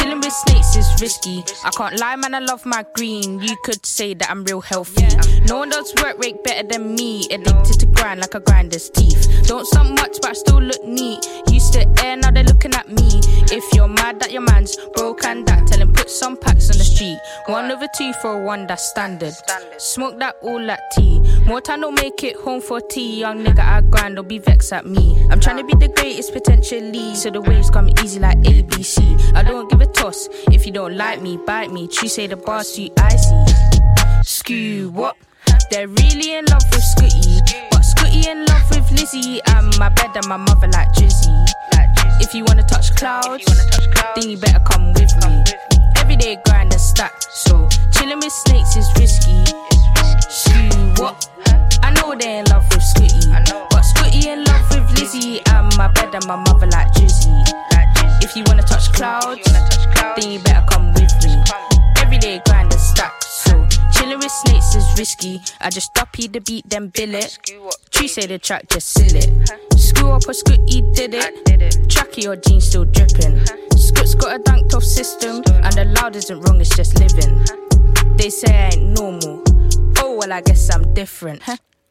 chilling with snakes is risky. I can't lie, man, I love my green. You could say that I'm real healthy. No one does work rate better than me. Addicted to grind like a grinder's teeth. Don't sound much, but I still look neat. Used to air, now they're looking at me. If you're mad that your man's broke and that, tell him put some packs on the street. One over two for a one, that's standard. Smoke that all that tea. More time don't make it home for tea. Young nigga, I grind, don't be vexed at me. I'm trying to be the greatest potentially. So the waves come easy like ABC. I don't give a toss. If you don't like me, bite me. True say the bars too icy. Screw what? They're really in love with Scooty. But Scooty in love with Lizzie. And my bed and my mother like Drizzy. If you wanna touch clouds, then you better come with me. Everyday grind and stack. So chilling with snakes is risky. Screw what? I know they in love with Scooty. But Scooty in love with Lizzie. And my bed and my mother like Drizzy. If you wanna touch clouds, then you better come with me. Everyday grind and stack. So chilling with snakes is risky. I just duppy the beat, then bill it. True say the track, just seal it. Screw up or Scooty did it. Tracky or jeans still dripping. Scoot's got a dunked off system, and the loud isn't wrong, it's just living. They say I ain't normal. Oh well, I guess I'm different.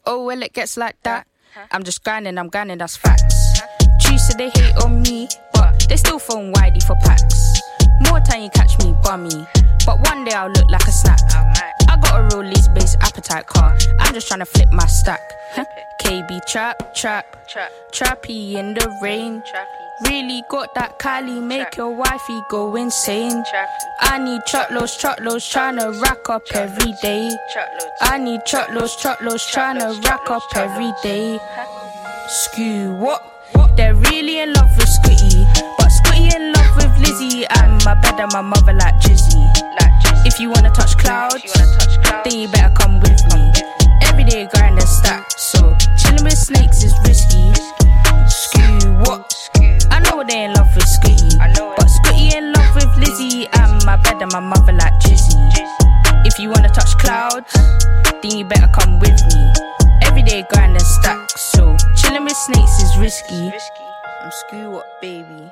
Oh well, it gets like that. I'm just grinding, I'm grinding, that's facts. True said they hate on me, they still phone widey for packs. More time you catch me bummy, but one day I'll look like a snack. I got a real lease based appetite car. I'm just trying to flip my stack. Huh? KB trap, trap, trappy in the rain. Really got that Kylie, make your wifey go insane. I need truckloads, truckloads, tryna rack up every day. I need truckloads, truckloads, tryna rack up every day. Screw what? They're really in love with Scooty in love with Lizzie. And my bed and my mother like Drizzy. If you wanna touch clouds, then you better come with me. Everyday grind and stack, so chilling with snakes is risky. Screw what? I know they in love with Scooty, but Scooty in love with Lizzie. And my bed and my mother like Drizzy. If you wanna touch clouds, then you better come with me. Everyday grind and stack, so chilling with snakes is risky. I'm screw up, baby.